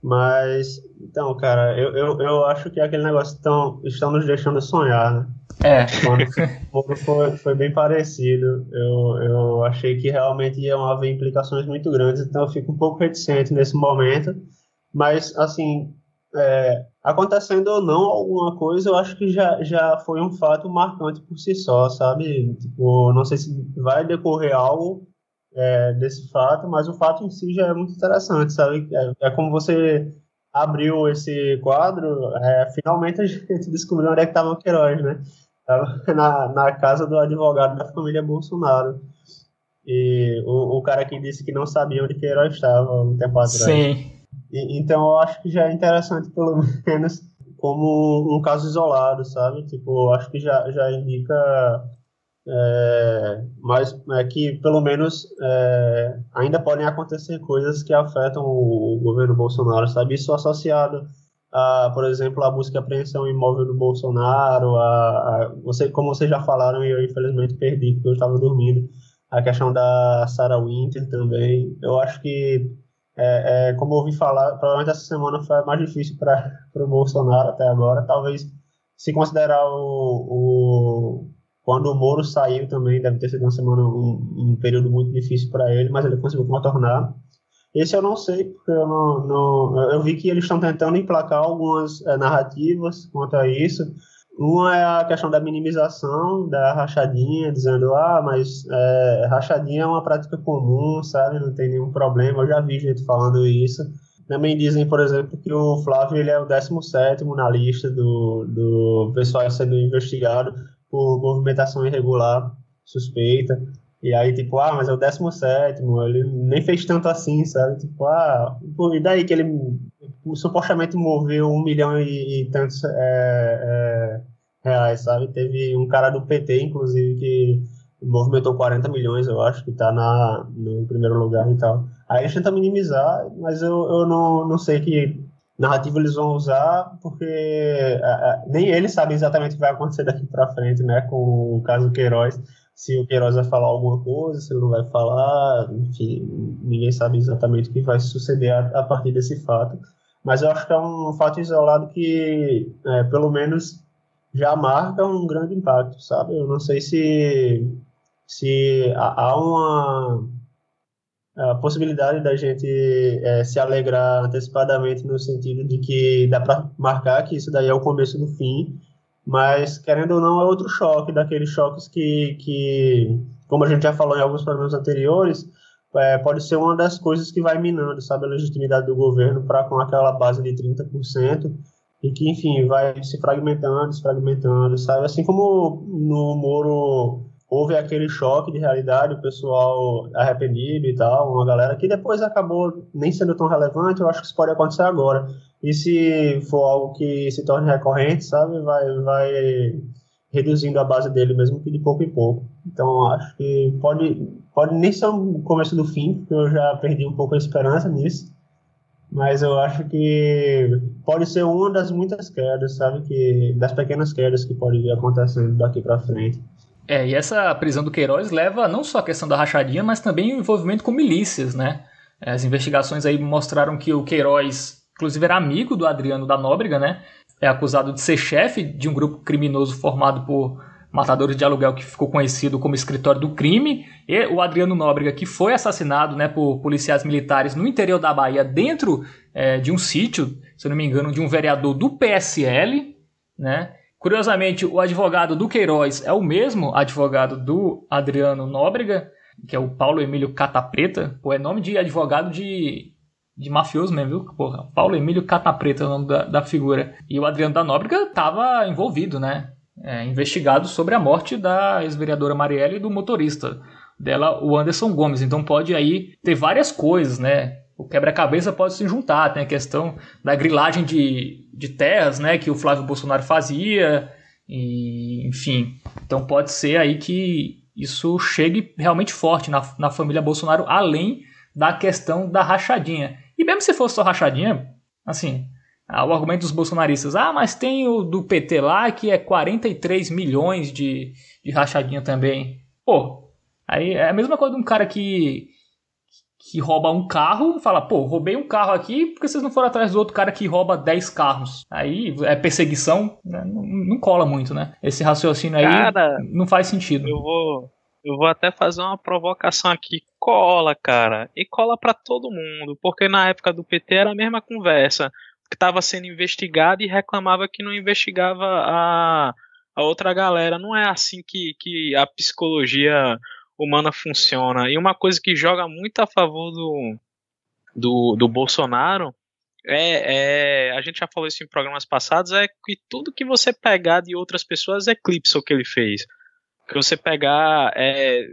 Mas, então, cara, eu, eu, eu acho que é aquele negócio tão, estão nos deixando sonhar, né? É. Quando foi, foi bem parecido. Eu, eu achei que realmente iam haver implicações muito grandes, então eu fico um pouco reticente nesse momento. Mas, assim, é, acontecendo ou não alguma coisa, eu acho que já, já foi um fato marcante por si só, sabe? Tipo, não sei se vai decorrer algo é, desse fato, mas o fato em si já é muito interessante, sabe? É, é como você abriu esse quadro, é, finalmente a gente descobriu onde é que estava o Queiroz, né? Estava na, na casa do advogado da família Bolsonaro. E o, o cara que disse que não sabia onde Queiroz estava um tempo atrás. Sim. E, então eu acho que já é interessante, pelo menos, como um caso isolado, sabe? Tipo, acho que já, já indica é, mas é que pelo menos é, ainda podem acontecer coisas que afetam o, o, governo Bolsonaro, sabe? Isso associado a, por exemplo, a busca e apreensão imóvel do Bolsonaro, a, a, você, como vocês já falaram e eu infelizmente perdi porque eu estava dormindo, a questão da Sarah Winter também. Eu acho que, é, é, como eu ouvi falar, provavelmente essa semana foi mais difícil para o Bolsonaro até agora. Talvez, se considerar o, o quando o Moro saiu também, deve ter sido uma semana, um, um período muito difícil para ele, mas ele conseguiu contornar. Esse eu não sei, porque eu não, não eu vi que eles estão tentando emplacar algumas é, narrativas quanto a isso. Uma é a questão da minimização da rachadinha, dizendo, ah, mas é, rachadinha é uma prática comum, sabe? Não tem nenhum problema. Eu já vi gente falando isso. Também dizem, por exemplo, que o Flávio ele é o 17 na lista do, do pessoal sendo investigado por movimentação irregular suspeita. E aí, tipo, ah, mas é o 17, ele nem fez tanto assim, sabe? Tipo, ah, e daí que ele supostamente moveu um milhão e, e tantos é, é, reais, sabe? Teve um cara do PT, inclusive, que movimentou 40 milhões, eu acho, que tá na, no primeiro lugar e tal. Aí a gente tenta minimizar, mas eu, eu não, não sei que narrativa eles vão usar, porque uh, nem eles sabem exatamente o que vai acontecer daqui para frente, né, com o caso Queiroz, se o Queiroz vai falar alguma coisa, se ele não vai falar, enfim, ninguém sabe exatamente o que vai suceder a, a partir desse fato, mas eu acho que é um fato isolado que, é, pelo menos, já marca um grande impacto, sabe? Eu não sei se, se há uma a possibilidade da gente é, se alegrar antecipadamente no sentido de que dá para marcar que isso daí é o começo do fim, mas querendo ou não é outro choque, daqueles choques que, que como a gente já falou em alguns programas anteriores, é, pode ser uma das coisas que vai minando, sabe, a legitimidade do governo para com aquela base de 30%, e que, enfim, vai se fragmentando, se fragmentando, sabe, assim como no Moro houve aquele choque de realidade, o pessoal arrependido e tal, uma galera que depois acabou nem sendo tão relevante, eu acho que isso pode acontecer agora. E se for algo que se torne recorrente, sabe, vai, vai reduzindo a base dele, mesmo que de pouco em pouco. Então, acho que pode, pode nem ser o começo do fim, porque eu já perdi um pouco a esperança nisso, mas eu acho que pode ser uma das muitas quedas, sabe, que das pequenas quedas que pode vir acontecendo daqui para frente. É, e essa prisão do Queiroz leva não só a questão da rachadinha, mas também o envolvimento com milícias, né? As investigações aí mostraram que o Queiroz, inclusive, era amigo do Adriano da Nóbrega, né? É acusado de ser chefe de um grupo criminoso formado por matadores de aluguel que ficou conhecido como escritório do crime. E o Adriano Nóbrega, que foi assassinado né, por policiais militares no interior da Bahia, dentro é, de um sítio, se não me engano, de um vereador do PSL, né? Curiosamente, o advogado do Queiroz é o mesmo advogado do Adriano Nóbrega, que é o Paulo Emílio Catapreta. Pô, é nome de advogado de, de mafioso mesmo, viu? Porra, Paulo Emílio Catapreta é o nome da, da figura. E o Adriano da Nóbrega estava envolvido, né? É, investigado sobre a morte da ex-vereadora Marielle e do motorista dela, o Anderson Gomes. Então pode aí ter várias coisas, né? o quebra-cabeça pode se juntar. Tem a questão da grilagem de, de terras, né, que o Flávio Bolsonaro fazia, e, enfim. Então pode ser aí que isso chegue realmente forte na, na família Bolsonaro, além da questão da rachadinha. E mesmo se fosse só rachadinha, assim, o argumento dos bolsonaristas, ah, mas tem o do PT lá que é 43 milhões de, de rachadinha também. Pô, aí é a mesma coisa de um cara que que rouba um carro fala, pô, roubei um carro aqui, porque vocês não foram atrás do outro cara que rouba 10 carros? Aí é perseguição, né? não, não, cola muito, né? Esse raciocínio aí cara, não faz sentido. Eu vou, eu vou até fazer uma provocação aqui. Cola, cara. E cola para todo mundo, porque na época do PT era a mesma conversa. Que estava sendo investigado e reclamava que não investigava a, a outra galera. Não é assim que, que a psicologia humana funciona. E uma coisa que joga muito a favor do, do, do Bolsonaro é, é, a gente já falou isso em programas passados, é que tudo que você pegar de outras pessoas eclipsa o que ele fez. Que você pegar. É,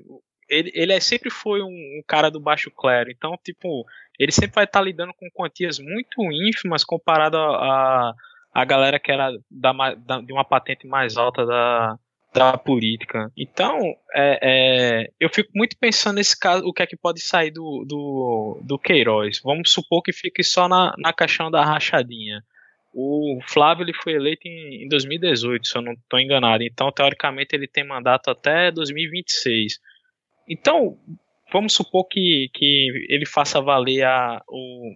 ele, ele é, sempre foi um, um, cara do baixo clero, então, tipo, ele sempre vai estar tá lidando com quantias muito ínfimas comparado a, a, a galera que era da, da, de uma patente mais alta da, da política. Então, é, é, eu fico muito pensando nesse caso, o que é que pode sair do, do, do Queiroz. Vamos supor que fique só na, na caixão da rachadinha. O Flávio ele foi eleito em, em 2018, se eu não estou enganado. Então, teoricamente, ele tem mandato até 2026. Então, vamos supor que, que ele faça valer a, o.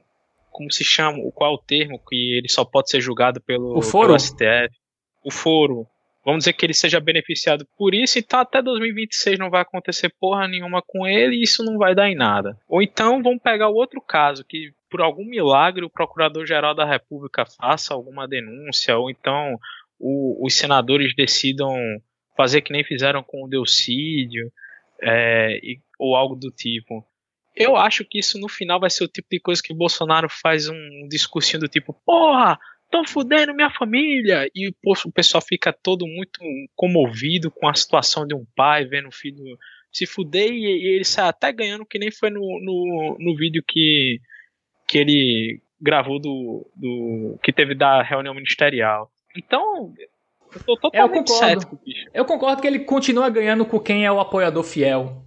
Como se chama? Qual é o termo que ele só pode ser julgado pelo, o foro. pelo STF? O foro vamos dizer que ele seja beneficiado por isso, então até 2026 não vai acontecer porra nenhuma com ele e isso não vai dar em nada. Ou então vamos pegar o outro caso, que por algum milagre o Procurador-Geral da República faça alguma denúncia, ou então o, os senadores decidam fazer que nem fizeram com o Delcídio, é, ou algo do tipo. Eu acho que isso no final vai ser o tipo de coisa que o Bolsonaro faz um discursinho do tipo, porra, estão fudendo minha família. E o pessoal fica todo muito comovido com a situação de um pai vendo o filho se fuder e, e ele sai até ganhando, que nem foi no, no, no vídeo que, que ele gravou do, do. que teve da reunião ministerial. Então, eu tô totalmente é, eu concordo. cético, bicho. Eu concordo que ele continua ganhando com quem é o apoiador fiel.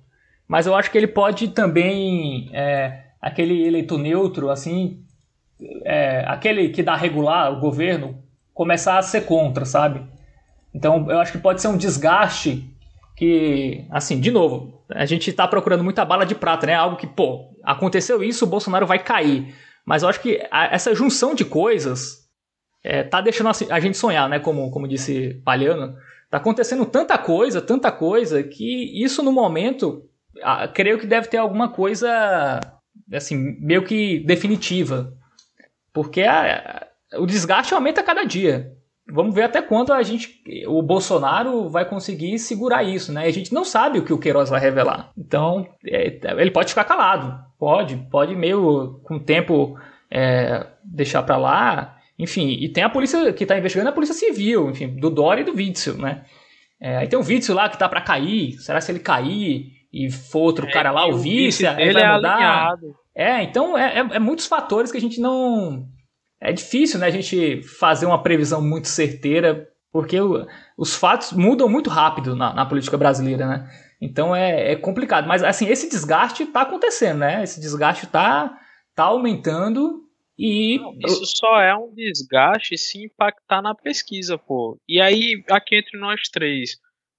Mas eu acho que ele pode também. É, aquele eleito neutro, assim, é, aquele que dá regular, o governo, começar a ser contra, sabe? Então eu acho que pode ser um desgaste que, assim, de novo, a gente está procurando muita bala de prata, né? Algo que, pô, aconteceu isso, o Bolsonaro vai cair. Mas eu acho que a, essa junção de coisas é, tá deixando a gente sonhar, né? Como, como disse Palhano. Tá acontecendo tanta coisa, tanta coisa, que isso no momento, creio que deve ter alguma coisa, assim, meio que definitiva. Porque a, a, o desgaste aumenta a cada dia. Vamos ver até quando a gente, o Bolsonaro vai conseguir segurar isso, né? A gente não sabe o que o Queiroz vai revelar. Então, é, ele pode ficar calado. Pode, pode meio com o tempo é, deixar para lá. Enfim, e tem a polícia que está investigando a polícia civil, enfim, do Dória e do Witzel, né? É, aí tem o Witzel lá que tá para cair. Será se ele cair e for outro é, cara lá, o vice, ele vai é mudar? Alinhado. É, então é, é, é, muitos fatores que a gente não. É difícil, né? A gente fazer uma previsão muito certeira, porque o, os fatos mudam muito rápido na, na política brasileira, né? Então é, é, complicado. Mas assim, esse desgaste está acontecendo, né? Esse desgaste está tá aumentando e. Não, isso só é um desgaste se impactar na pesquisa, pô. E aí, aqui entre nós três,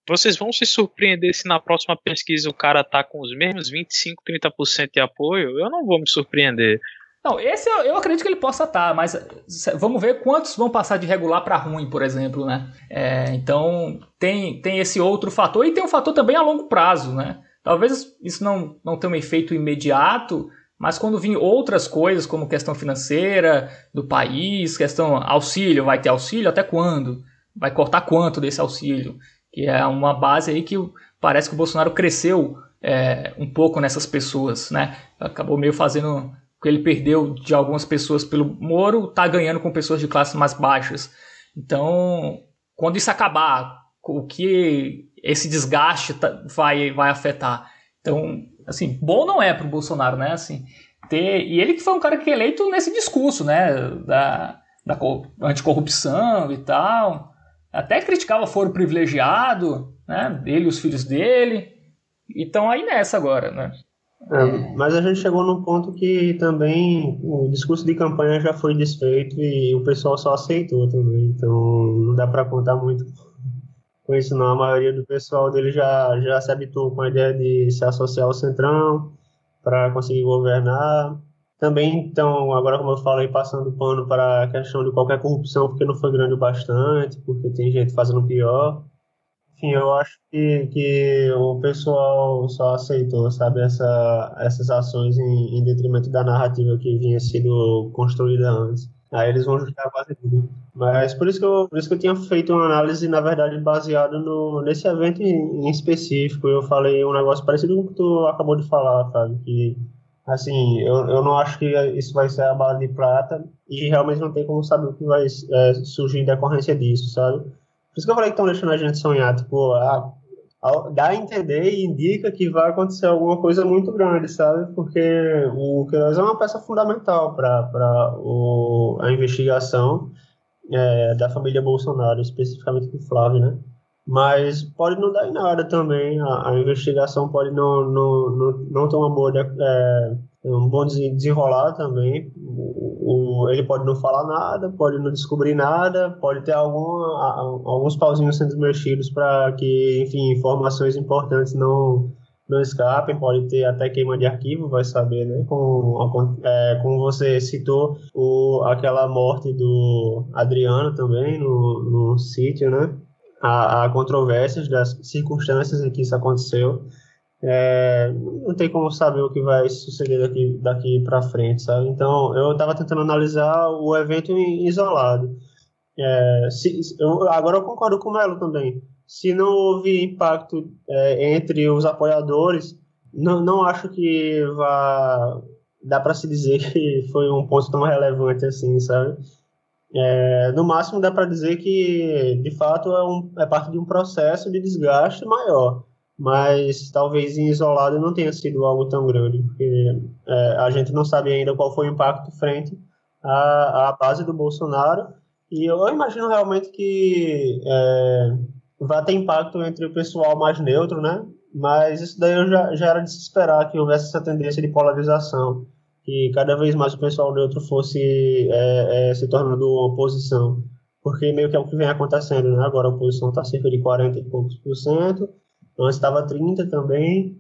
vocês vão se surpreender se na próxima pesquisa o cara tá com os mesmos 25, 30% de apoio? Eu não vou me surpreender. Não, esse eu, eu acredito que ele possa estar, tá, mas vamos ver quantos vão passar de regular para ruim, por exemplo, né? É, então tem, tem esse outro fator e tem um fator também a longo prazo, né? Talvez isso não, não tenha um efeito imediato, mas quando vir outras coisas, como questão financeira do país, questão auxílio, vai ter auxílio até quando? Vai cortar quanto desse auxílio? que é uma base aí que parece que o Bolsonaro cresceu é, um pouco nessas pessoas, né? Acabou meio fazendo que ele perdeu de algumas pessoas pelo Moro, tá ganhando com pessoas de classes mais baixas. Então, quando isso acabar, o que esse desgaste tá, vai, vai afetar? Então, assim, bom não é para o Bolsonaro, né? Assim, ter, e ele que foi um cara que é eleito nesse discurso, né? Da, da anticorrupção e tal até criticava foro privilegiado, né? Ele e os filhos dele. E estão aí nessa agora, né? É, mas a gente chegou num ponto que também o discurso de campanha já foi desfeito e o pessoal só aceitou também. Então não dá para contar muito com isso não. A maioria do pessoal dele já, já se habituou com a ideia de se associar ao Centrão. para conseguir governar. Também, então, agora como eu falei, passando pano para a questão de qualquer corrupção, porque não foi grande o bastante, porque tem gente fazendo pior. Enfim, eu acho que, que o pessoal só aceitou, sabe, essa, essas ações em, em detrimento da narrativa que vinha sido construída antes. Aí eles vão justificar quase tudo. Mas por isso que eu, por isso que eu tinha feito uma análise, na verdade, baseada no, nesse evento em, em específico. Eu falei um negócio parecido com o que tu acabou de falar, sabe? Que, assim, eu, eu não acho que isso vai ser a bala de prata e realmente não tem como saber o que vai é, surgir em decorrência disso, sabe? Por isso que eu falei que estão deixando a gente sonhar, tipo, a, a, dá a entender e indica que vai acontecer alguma coisa muito grande, sabe? Porque o Queiroz é uma peça fundamental para a investigação é, da família Bolsonaro, especificamente do Flávio, né? Mas pode não dar em nada também, a, a investigação pode não, não, não, não ter uma boa, é, um bom desenrolar também, o, ele pode não falar nada, pode não descobrir nada, pode ter algum, alguns pauzinhos sendo mexidos para que, enfim, informações importantes não, não escapem, pode ter até queima de arquivo, vai saber, né? Como, é, como você citou, o, aquela morte do Adriano também no, no sítio, né? Há, há controvérsias das circunstâncias em que isso aconteceu. É, não tem como saber o que vai suceder daqui, daqui para frente, sabe? Então, eu estava tentando analisar o evento isolado. É, se, eu, agora eu concordo com o Melo também. Se não houve impacto é, entre os apoiadores, não, não acho que vá dá para se dizer que foi um ponto tão relevante assim, sabe? É, no máximo dá para dizer que de fato é, um, é parte de um processo de desgaste maior mas talvez em isolado não tenha sido algo tão grande, porque é, a gente não sabe ainda qual foi o impacto frente à, à base do Bolsonaro, e eu imagino realmente que é, vai ter impacto entre o pessoal mais neutro, né? Mas isso daí eu já, já era de se esperar que houvesse essa tendência de polarização, que cada vez mais o pessoal neutro fosse é, é, se tornando oposição, porque meio que é o que vem acontecendo, né? Agora a oposição está cerca de 40 e poucos por cento, Antes estava 30 também,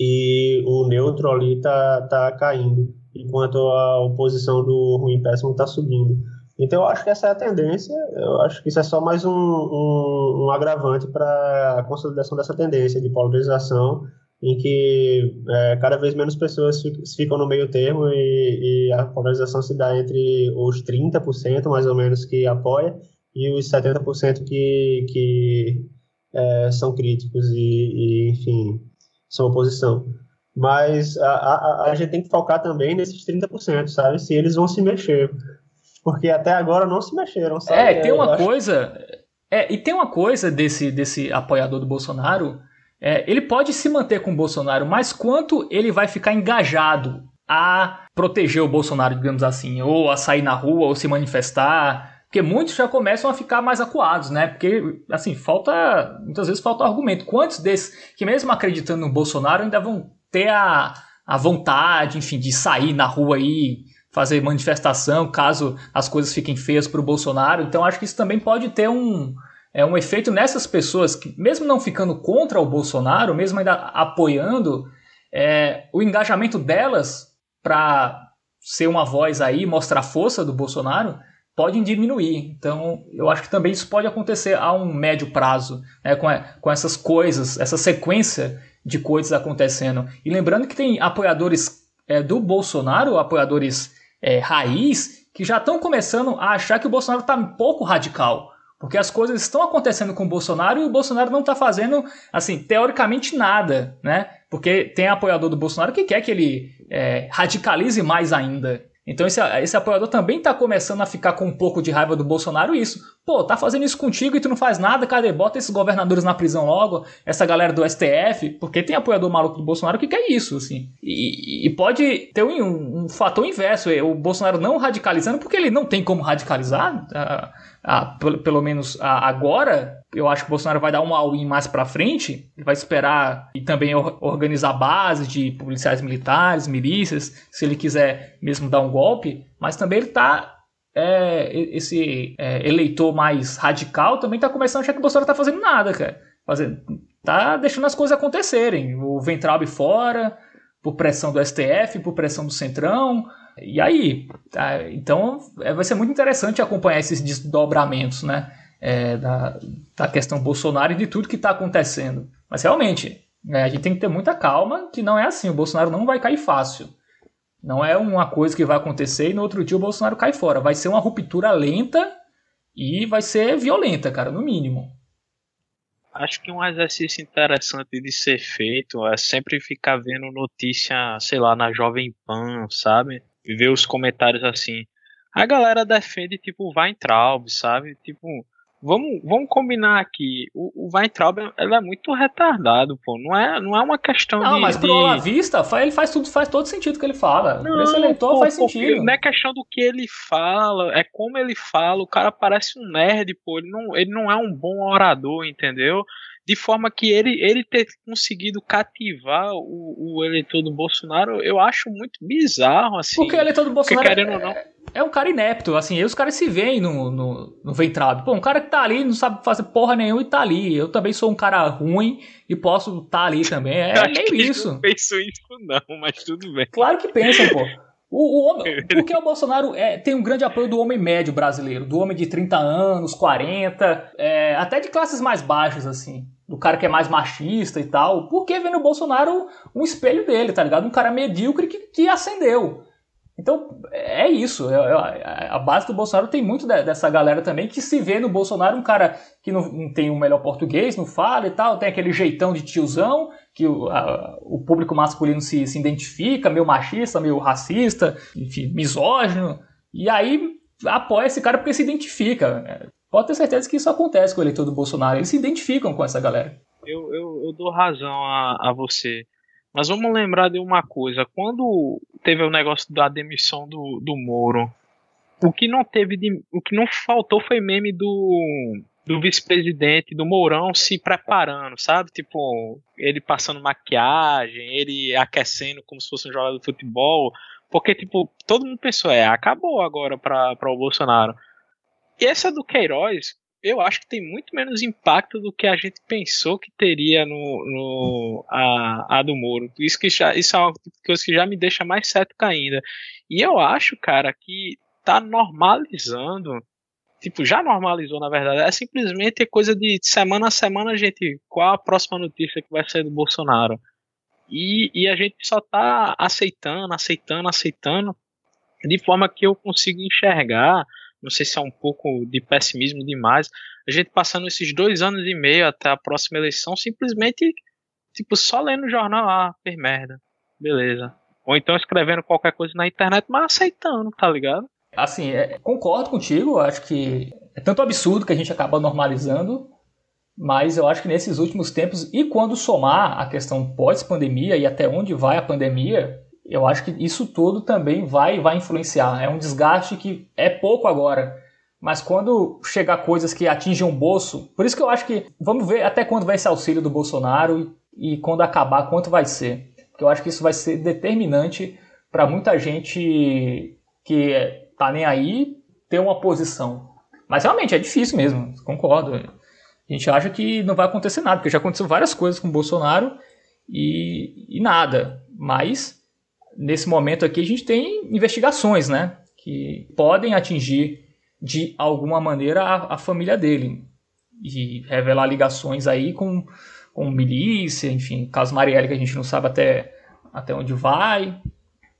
e o neutro ali tá, tá caindo, enquanto a oposição do ruim péssimo está subindo. Então eu acho que essa é a tendência, eu acho que isso é só mais um, um, um agravante para a consolidação dessa tendência de polarização, em que é, cada vez menos pessoas ficam no meio termo e, e a polarização se dá entre os 30% mais ou menos que apoia e os 70% que, que é, são críticos e, e, enfim, são oposição. Mas a, a, a, gente tem que focar também nesses 30%, sabe? Se eles vão se mexer. Porque até agora não se mexeram, sabe? É, tem uma coisa. É, e tem uma coisa desse, desse apoiador do Bolsonaro. É, ele pode se manter com o Bolsonaro, mas quanto ele vai ficar engajado a proteger o Bolsonaro, digamos assim, ou a sair na rua, ou se manifestar, porque muitos já começam a ficar mais acuados, né? Porque, assim, falta. Muitas vezes falta argumento. Quantos desses que, mesmo acreditando no Bolsonaro, ainda vão ter a, a vontade, enfim, de sair na rua aí, fazer manifestação, caso as coisas fiquem feias para o Bolsonaro? Então, acho que isso também pode ter um, é, um efeito nessas pessoas que, mesmo não ficando contra o Bolsonaro, mesmo ainda apoiando, é, o engajamento delas para ser uma voz aí, mostrar a força do Bolsonaro podem diminuir. Então, eu acho que também isso pode acontecer a um médio prazo, né, com, com essas coisas, essa sequência de coisas acontecendo. E lembrando que tem apoiadores é, do Bolsonaro, apoiadores é, raiz, que já estão começando a achar que o Bolsonaro está um pouco radical. Porque as coisas estão acontecendo com o Bolsonaro e o Bolsonaro não está fazendo, assim, teoricamente nada, né? Porque tem apoiador do Bolsonaro que quer que ele é, radicalize mais ainda. Então esse, esse apoiador também está começando a ficar com um pouco de raiva do Bolsonaro isso. Pô, tá fazendo isso contigo e tu não faz nada, cadê? Bota esses governadores na prisão logo, essa galera do STF, porque tem apoiador maluco do Bolsonaro que quer isso, assim. E, e pode ter um, um, um, fator inverso, é, o Bolsonaro não radicalizando, porque ele não tem como radicalizar. Uh, ah, pelo, pelo menos ah, agora, eu acho que o Bolsonaro vai dar um all-in mais para frente, ele vai esperar e também organizar bases de policiais militares, milícias, se ele quiser mesmo dar um golpe, mas também ele está é, esse é, eleitor mais radical também está começando a achar que o Bolsonaro está fazendo nada, cara. Fazendo, tá deixando as coisas acontecerem. O Ventralbe fora, por pressão do STF, por pressão do Centrão. E aí? Tá? Então é, vai ser muito interessante acompanhar esses desdobramentos, né? É, da, da questão Bolsonaro e de tudo que está acontecendo. Mas realmente, é, a gente tem que ter muita calma, que não é assim. O Bolsonaro não vai cair fácil. Não é uma coisa que vai acontecer e no outro dia o Bolsonaro cai fora. Vai ser uma ruptura lenta e vai ser violenta, cara, no mínimo. Acho que um exercício interessante de ser feito é sempre ficar vendo notícia, sei lá, na Jovem Pan, sabe? E ver os comentários assim. A galera defende, tipo, o Weintraub, sabe? Tipo, vamos, vamos combinar aqui. O, o Weintraub ele é muito retardado, pô. Não é, não é uma questão não, de. mas pro de... Olavista, ele faz tudo, faz todo sentido que ele fala. Não, Esse eleitor pô, faz sentido. Não é questão do que ele fala, é como ele fala. O cara parece um nerd, pô. Ele não, ele não é um bom orador, entendeu? De forma que ele, ele ter conseguido cativar o, o eleitor do Bolsonaro, eu acho muito bizarro, assim. Porque o eleitor do Bolsonaro porque, querendo é, ou não, é um cara inepto, assim, e os caras se veem no, no, no Ventrado. Pô, um cara que tá ali, não sabe fazer porra nenhuma e tá ali. Eu também sou um cara ruim e posso estar tá ali também. É meio isso. Não penso isso não, mas tudo bem. Claro que pensam, pô. O, o homem, porque o Bolsonaro é, tem um grande apoio do homem médio brasileiro, do homem de 30 anos, 40, é, até de classes mais baixas, assim. Do cara que é mais machista e tal. Porque vê no Bolsonaro um espelho dele, tá ligado? Um cara medíocre que, que acendeu. Então, é isso. É, é, a base do Bolsonaro tem muito dessa galera também que se vê no Bolsonaro um cara que não, não tem o melhor português, não fala e tal, tem aquele jeitão de tiozão, que o, a, o público masculino se, se identifica, meio machista, meio racista, enfim, misógino. E aí apoia esse cara porque se identifica. Pode ter certeza que isso acontece com o eleitor do Bolsonaro. Eles se identificam com essa galera. Eu, eu, eu dou razão a, a você. Mas vamos lembrar de uma coisa: quando teve o negócio da demissão do, do Moro, o que não teve de, o que não faltou foi meme do do vice-presidente do Mourão se preparando, sabe? Tipo, ele passando maquiagem, ele aquecendo como se fosse um jogador de futebol, porque tipo, todo mundo pensou, é, acabou agora para o Bolsonaro. E essa do Queiroz, eu acho que tem muito menos impacto do que a gente pensou que teria no, no a, a do Moro. Isso, que já, isso é uma coisa que já me deixa mais cético ainda. E eu acho, cara, que tá normalizando. Tipo, já normalizou, na verdade. É simplesmente coisa de semana a semana gente. Qual a próxima notícia que vai sair do Bolsonaro? E, e a gente só tá aceitando, aceitando, aceitando. De forma que eu consigo enxergar não sei se é um pouco de pessimismo demais, a gente passando esses dois anos e meio até a próxima eleição, simplesmente, tipo, só lendo o jornal, ah, fez merda, beleza. Ou então escrevendo qualquer coisa na internet, mas aceitando, tá ligado? Assim, é, concordo contigo, acho que é tanto absurdo que a gente acaba normalizando, mas eu acho que nesses últimos tempos, e quando somar a questão pós-pandemia e até onde vai a pandemia, eu acho que isso tudo também vai, vai influenciar. É um desgaste que é pouco agora. Mas quando chegar coisas que atingem o bolso, por isso que eu acho que vamos ver até quando vai esse auxílio do Bolsonaro e, e quando acabar, quanto vai ser. Porque eu acho que isso vai ser determinante para muita gente que tá nem aí ter uma posição. Mas realmente é difícil mesmo, concordo. A gente acha que não vai acontecer nada, porque já aconteceu várias coisas com o Bolsonaro e, e nada. Mas nesse momento aqui a gente tem investigações, né? Que podem atingir de alguma maneira a, a família dele e revelar ligações aí com, com milícia, enfim, caso Marielle que a gente não sabe até, até onde vai.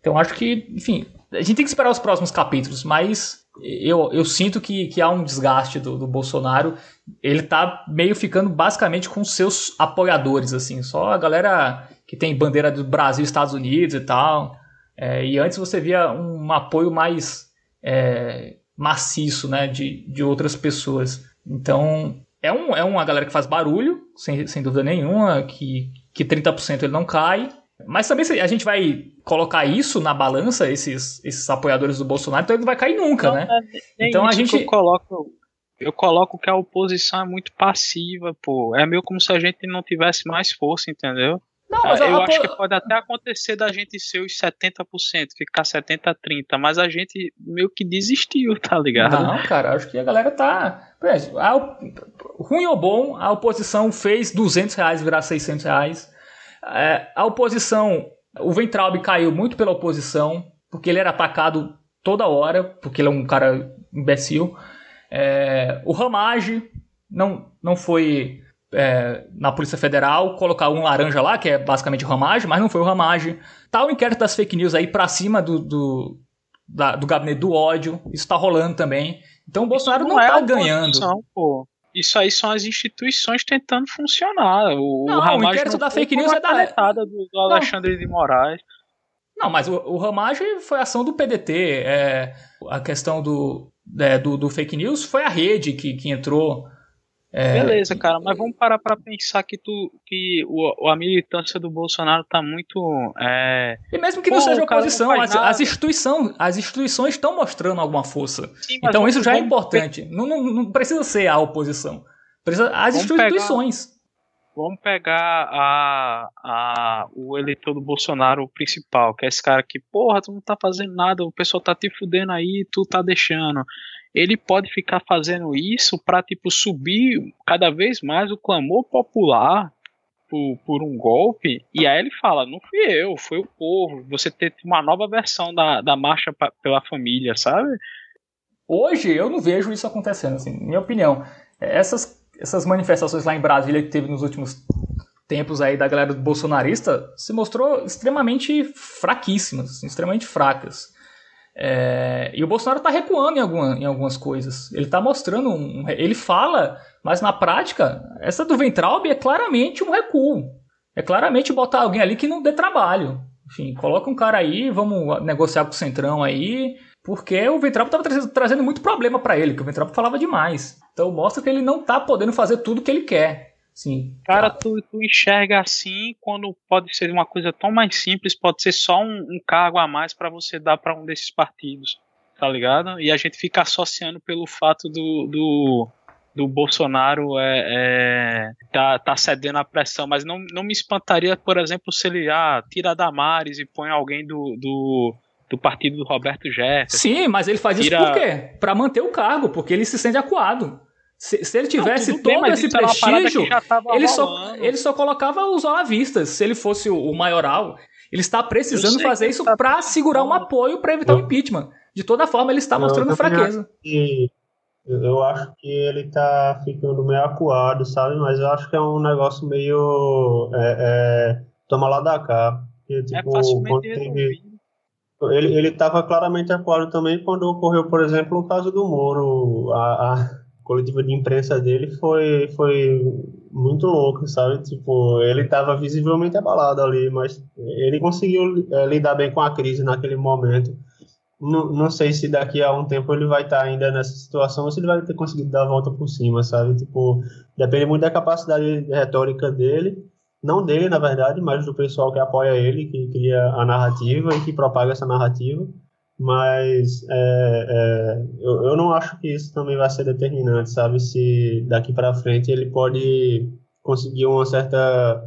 Então acho que, enfim, a gente tem que esperar os próximos capítulos, mas eu, eu sinto que, que há um desgaste do, do Bolsonaro. Ele tá meio ficando basicamente com seus apoiadores, assim, só a galera que tem bandeira do Brasil Estados Unidos e tal. É, e antes você via um apoio mais é, maciço né, de, de outras pessoas. Então, é, um, é uma galera que faz barulho, sem, sem dúvida nenhuma, que, que 30% ele não cai. Mas também se a gente vai colocar isso na balança, esses, esses apoiadores do Bolsonaro, então ele não vai cair nunca, não, né? É, então a gente. eu coloco eu coloco que a oposição é muito passiva, pô. É meio como se a gente não tivesse mais força, entendeu? Não, mas eu acho que pode até acontecer da gente ser os 70%, ficar 70 30, mas a gente meio que desistiu, tá ligado? Não, cara, acho que a galera tá, a, ruim ou bom, a oposição fez 200 reais virar 600 reais. É, a oposição O Ventralbe caiu muito pela oposição, porque ele era atacado toda hora, porque ele é um cara imbecil. É, o Ramage não, não foi é, na Polícia Federal colocar um laranja lá, que é basicamente o Ramage, mas não foi o Ramage. Tá o inquérito das fake news aí pra cima do, do, da, do gabinete do ódio, isso tá rolando também. Então o Bolsonaro não, não é tá ganhando. Pô. Isso aí são as instituições tentando funcionar. O, não, o, Ramage o inquérito da fake news é da do, do Alexandre de Moraes. Não, mas o, o Ramage foi ação do PDT. É, a questão do, é, do, do, fake news foi a rede que, que entrou. É... Beleza, cara, mas vamos parar para pensar que, tu, que o, a militância do Bolsonaro tá muito. É... E mesmo que não Pô, seja oposição, não as, as, instituições, as instituições estão mostrando alguma força. Sim, então isso já é importante. Não, não, não, precisa ser a oposição. Precisa as vamos instituições. Pegar, vamos pegar a, a, o eleitor do Bolsonaro principal, que é esse cara que, porra, tu não tá fazendo nada, o pessoal tá te fudendo aí, tu tá deixando ele pode ficar fazendo isso para tipo subir cada vez mais o clamor popular por, por, um golpe. E aí ele fala não fui eu foi o povo. Você ter uma nova versão da, da marcha pra, pela família sabe? Hoje eu não vejo isso acontecendo assim minha opinião. Essas essas manifestações lá em Brasília que teve nos últimos tempos aí da galera do bolsonarista se mostrou extremamente fraquíssimas assim, extremamente fracas é, e o Bolsonaro está recuando em, alguma, em algumas coisas. Ele está mostrando. Um, ele fala, mas na prática, essa do Ventralbe é claramente um recuo. É claramente botar alguém ali que não dê trabalho. Enfim, coloca um cara aí, vamos negociar com o Centrão aí. Porque o Ventralbe estava trazendo, trazendo, muito problema para ele, que o Ventralbe falava demais. Então mostra que ele não está podendo fazer tudo que ele quer. Sim. Cara, tu, tu enxerga assim quando pode ser uma coisa tão mais simples, pode ser só um, um cargo a mais para você dar para um desses partidos, tá ligado? E a gente fica associando pelo fato do, do, do Bolsonaro é, é, tá, tá cedendo à pressão, mas não, não me espantaria, por exemplo, se ele ah, tira Damares e põe alguém do, do, do partido do Roberto Jefferson. Sim, mas ele faz tira... isso por quê? Para manter o cargo, porque ele se sente acuado. Se, se ele tivesse não, todo bem, esse prestígio, ele só, ele só colocava os olavistas. Se ele fosse o, o maioral, ele está precisando fazer isso tá para segurar um apoio para evitar o impeachment. De toda forma, ele está mostrando fraqueza. eu acho que ele está ficando meio acuado, sabe? Mas eu acho que é um negócio meio. É, é, toma lá da cá. Porque, é tipo, é ele, ele estava claramente acuado também quando ocorreu, por exemplo, o caso do Moro. A, a coletiva de imprensa dele foi, foi muito louco, sabe? Tipo, ele estava visivelmente abalado ali, mas ele conseguiu é, lidar bem com a crise naquele momento. Não, não sei se daqui a um tempo ele vai estar tá ainda nessa situação ou se ele vai ter conseguido dar a volta por cima, sabe? Tipo, depende muito da capacidade retórica dele, não dele, na verdade, mas do pessoal que apoia ele, que cria a narrativa e que propaga essa narrativa mas é, é, eu, eu não acho que isso também vai ser determinante, sabe? Se daqui para frente ele pode conseguir uma certa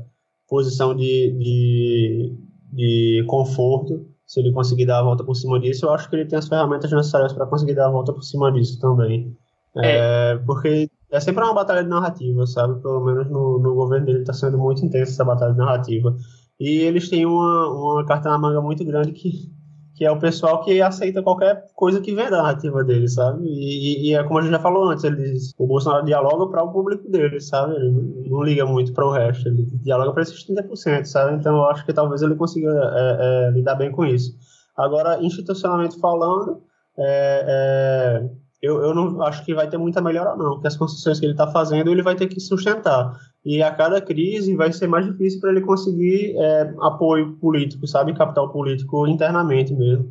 posição de, de, de conforto, se ele conseguir dar a volta por cima disso, eu acho que ele tem as ferramentas necessárias para conseguir dar a volta por cima disso também. É. é. porque é sempre uma batalha de narrativa, sabe? Pelo menos no, no governo dele está sendo muito intensa essa batalha de narrativa. E eles têm uma, uma carta na manga muito grande que que é o pessoal que aceita qualquer coisa que vem da narrativa dele, sabe? E, e, é como a gente já falou antes, ele o Bolsonaro dialoga para o público dele, sabe? Ele não liga muito para o resto, ele dialoga para esses 30%, sabe? Então eu acho que talvez ele consiga é, é, lidar bem com isso. Agora, institucionalmente falando, é, é, eu, eu não acho que vai ter muita melhora, não, porque as concessões que ele está fazendo ele vai ter que sustentar e a cada crise vai ser mais difícil para ele conseguir é, apoio político, sabe, capital político internamente mesmo.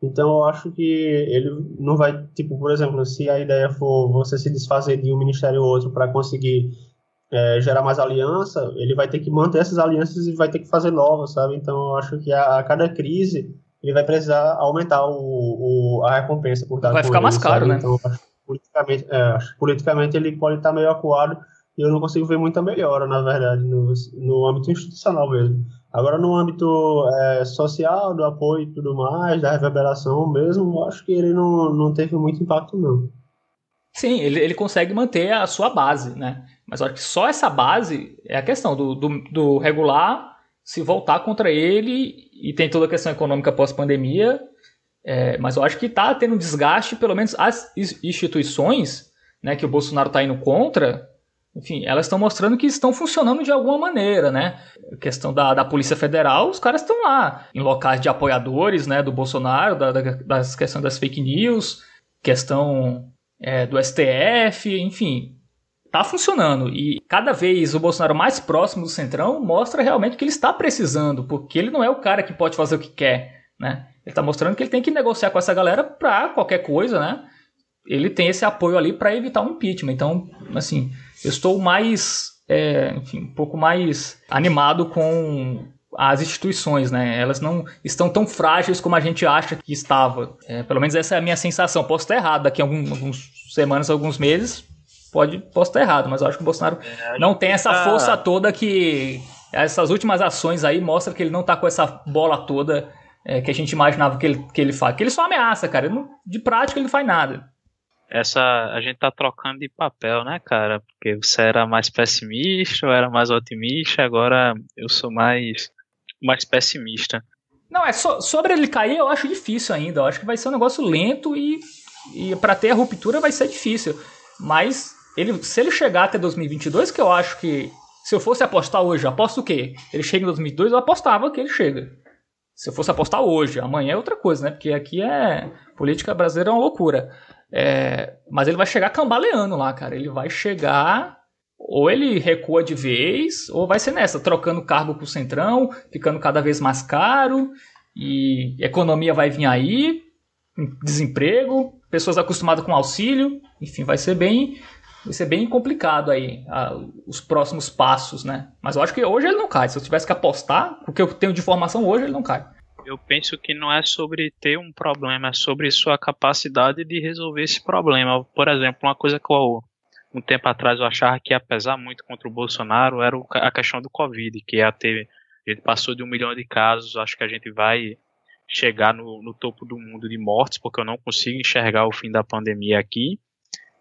Então eu acho que ele não vai, tipo, por exemplo, se a ideia for você se desfazer de um ministério ou outro para conseguir é, gerar mais aliança, ele vai ter que manter essas alianças e vai ter que fazer novas, sabe? Então eu acho que a, a cada crise ele vai precisar aumentar o, o a recompensa por estar Vai ficar ele, mais caro, sabe? né? Então, acho, politicamente, é, acho, politicamente ele pode estar meio acuado e eu não consigo ver muita melhora, na verdade, no, no âmbito institucional mesmo. Agora, no âmbito é, social, do apoio e tudo mais, da reverberação mesmo, acho que ele não, não teve muito impacto, não. Sim, ele, ele consegue manter a sua base, né? Mas acho que só essa base é a questão do, do, do regular se voltar contra ele e tem toda a questão econômica pós-pandemia. É, mas eu acho que está tendo um desgaste, pelo menos as instituições né, que o Bolsonaro está indo contra, enfim, elas estão mostrando que estão funcionando de alguma maneira, né? A questão da, da Polícia Federal, os caras estão lá, em locais de apoiadores né, do Bolsonaro, da, da, das questões das fake news, questão é, do STF, enfim, tá funcionando. E cada vez o Bolsonaro mais próximo do Centrão mostra realmente que ele está precisando, porque ele não é o cara que pode fazer o que quer, né? Ele está mostrando que ele tem que negociar com essa galera para qualquer coisa, né? Ele tem esse apoio ali para evitar um impeachment. Então, assim, eu estou mais, é, enfim, um pouco mais animado com as instituições, né? Elas não estão tão frágeis como a gente acha que estava. É, pelo menos essa é a minha sensação. Posso estar errado daqui a algum, algumas semanas, alguns meses, pode posso estar errado, mas eu acho que o Bolsonaro é, não tem essa tá... força toda que essas últimas ações aí mostram que ele não está com essa bola toda é, que a gente imaginava que ele, que ele faz. Que ele só ameaça, cara. Não, de prática ele não faz nada. Essa a gente tá trocando de papel, né, cara? Porque você era mais pessimista, eu era mais otimista, agora eu sou mais mais pessimista. Não, é so, sobre ele cair, eu acho difícil ainda. Eu acho que vai ser um negócio lento e, e para ter a ruptura vai ser difícil. Mas ele, se ele chegar até 2022, que eu acho que se eu fosse apostar hoje, aposto o quê? Ele chega em 2022, eu apostava que ele chega. Se eu fosse apostar hoje, amanhã é outra coisa, né? Porque aqui é política brasileira é uma loucura. É, mas ele vai chegar cambaleando lá, cara. Ele vai chegar ou ele recua de vez, ou vai ser nessa, trocando cargo pro Centrão, ficando cada vez mais caro, e economia vai vir aí, desemprego, pessoas acostumadas com auxílio, enfim, vai ser bem vai ser bem complicado aí a, os próximos passos, né? Mas eu acho que hoje ele não cai. Se eu tivesse que apostar, o que eu tenho de informação hoje, ele não cai. Eu penso que não é sobre ter um problema, é sobre sua capacidade de resolver esse problema. Por exemplo, uma coisa que eu um tempo atrás eu achava que ia pesar muito contra o Bolsonaro era a questão do Covid, que ia ter, a gente passou de um milhão de casos, acho que a gente vai chegar no, no topo do mundo de mortes, porque eu não consigo enxergar o fim da pandemia aqui.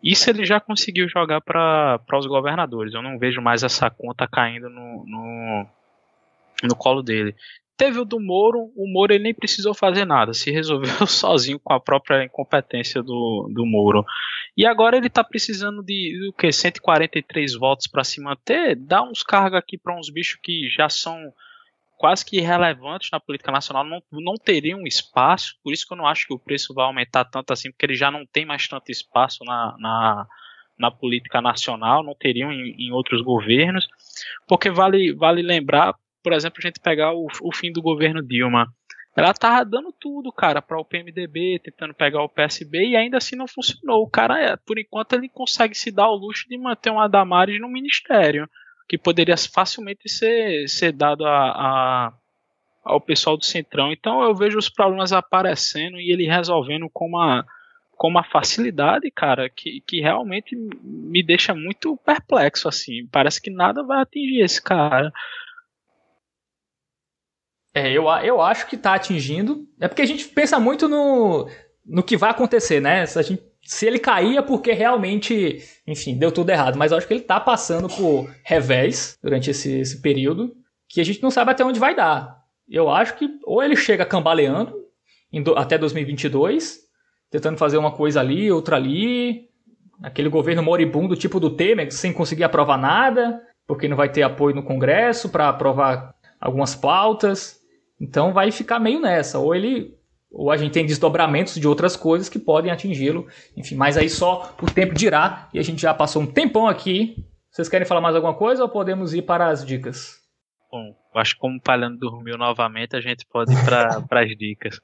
Isso ele já conseguiu jogar para os governadores. Eu não vejo mais essa conta caindo no, no, no colo dele. Teve o do Moro, o Moro ele nem precisou fazer nada, se resolveu sozinho com a própria incompetência do, do Moro. E agora ele está precisando de, de o que 143 votos para se manter, dá uns cargos aqui para uns bichos que já são quase que irrelevantes na política nacional, não, não teriam espaço, por isso que eu não acho que o preço vai aumentar tanto assim, porque ele já não tem mais tanto espaço na, na, na política nacional, não teriam em, em outros governos, porque vale, vale lembrar, por exemplo, a gente pegar o, o fim do governo Dilma. Ela tava dando tudo, cara, para o PMDB, tentando pegar o PSB e ainda assim não funcionou. O cara, é, por enquanto, ele consegue se dar o luxo de manter um Adamares no ministério, que poderia facilmente ser, ser dado a, a, ao pessoal do Centrão. Então eu vejo os problemas aparecendo e ele resolvendo com uma, com uma facilidade, cara, que, que realmente me deixa muito perplexo, assim. Parece que nada vai atingir esse cara. É, eu, eu acho que está atingindo. É porque a gente pensa muito no, no que vai acontecer, né? Se, a gente, se ele cair é porque realmente, enfim, deu tudo errado. Mas eu acho que ele está passando por revés durante esse, esse período que a gente não sabe até onde vai dar. Eu acho que ou ele chega cambaleando do, até 2022, tentando fazer uma coisa ali, outra ali, aquele governo moribundo tipo do Temer, sem conseguir aprovar nada, porque não vai ter apoio no Congresso para aprovar algumas pautas. Então vai ficar meio nessa, ou ele ou a gente tem desdobramentos de outras coisas que podem atingi-lo. Enfim, mas aí só o tempo dirá e a gente já passou um tempão aqui. Vocês querem falar mais alguma coisa ou podemos ir para as dicas? Bom, acho que como o Palhano dormiu novamente, a gente pode ir para as dicas.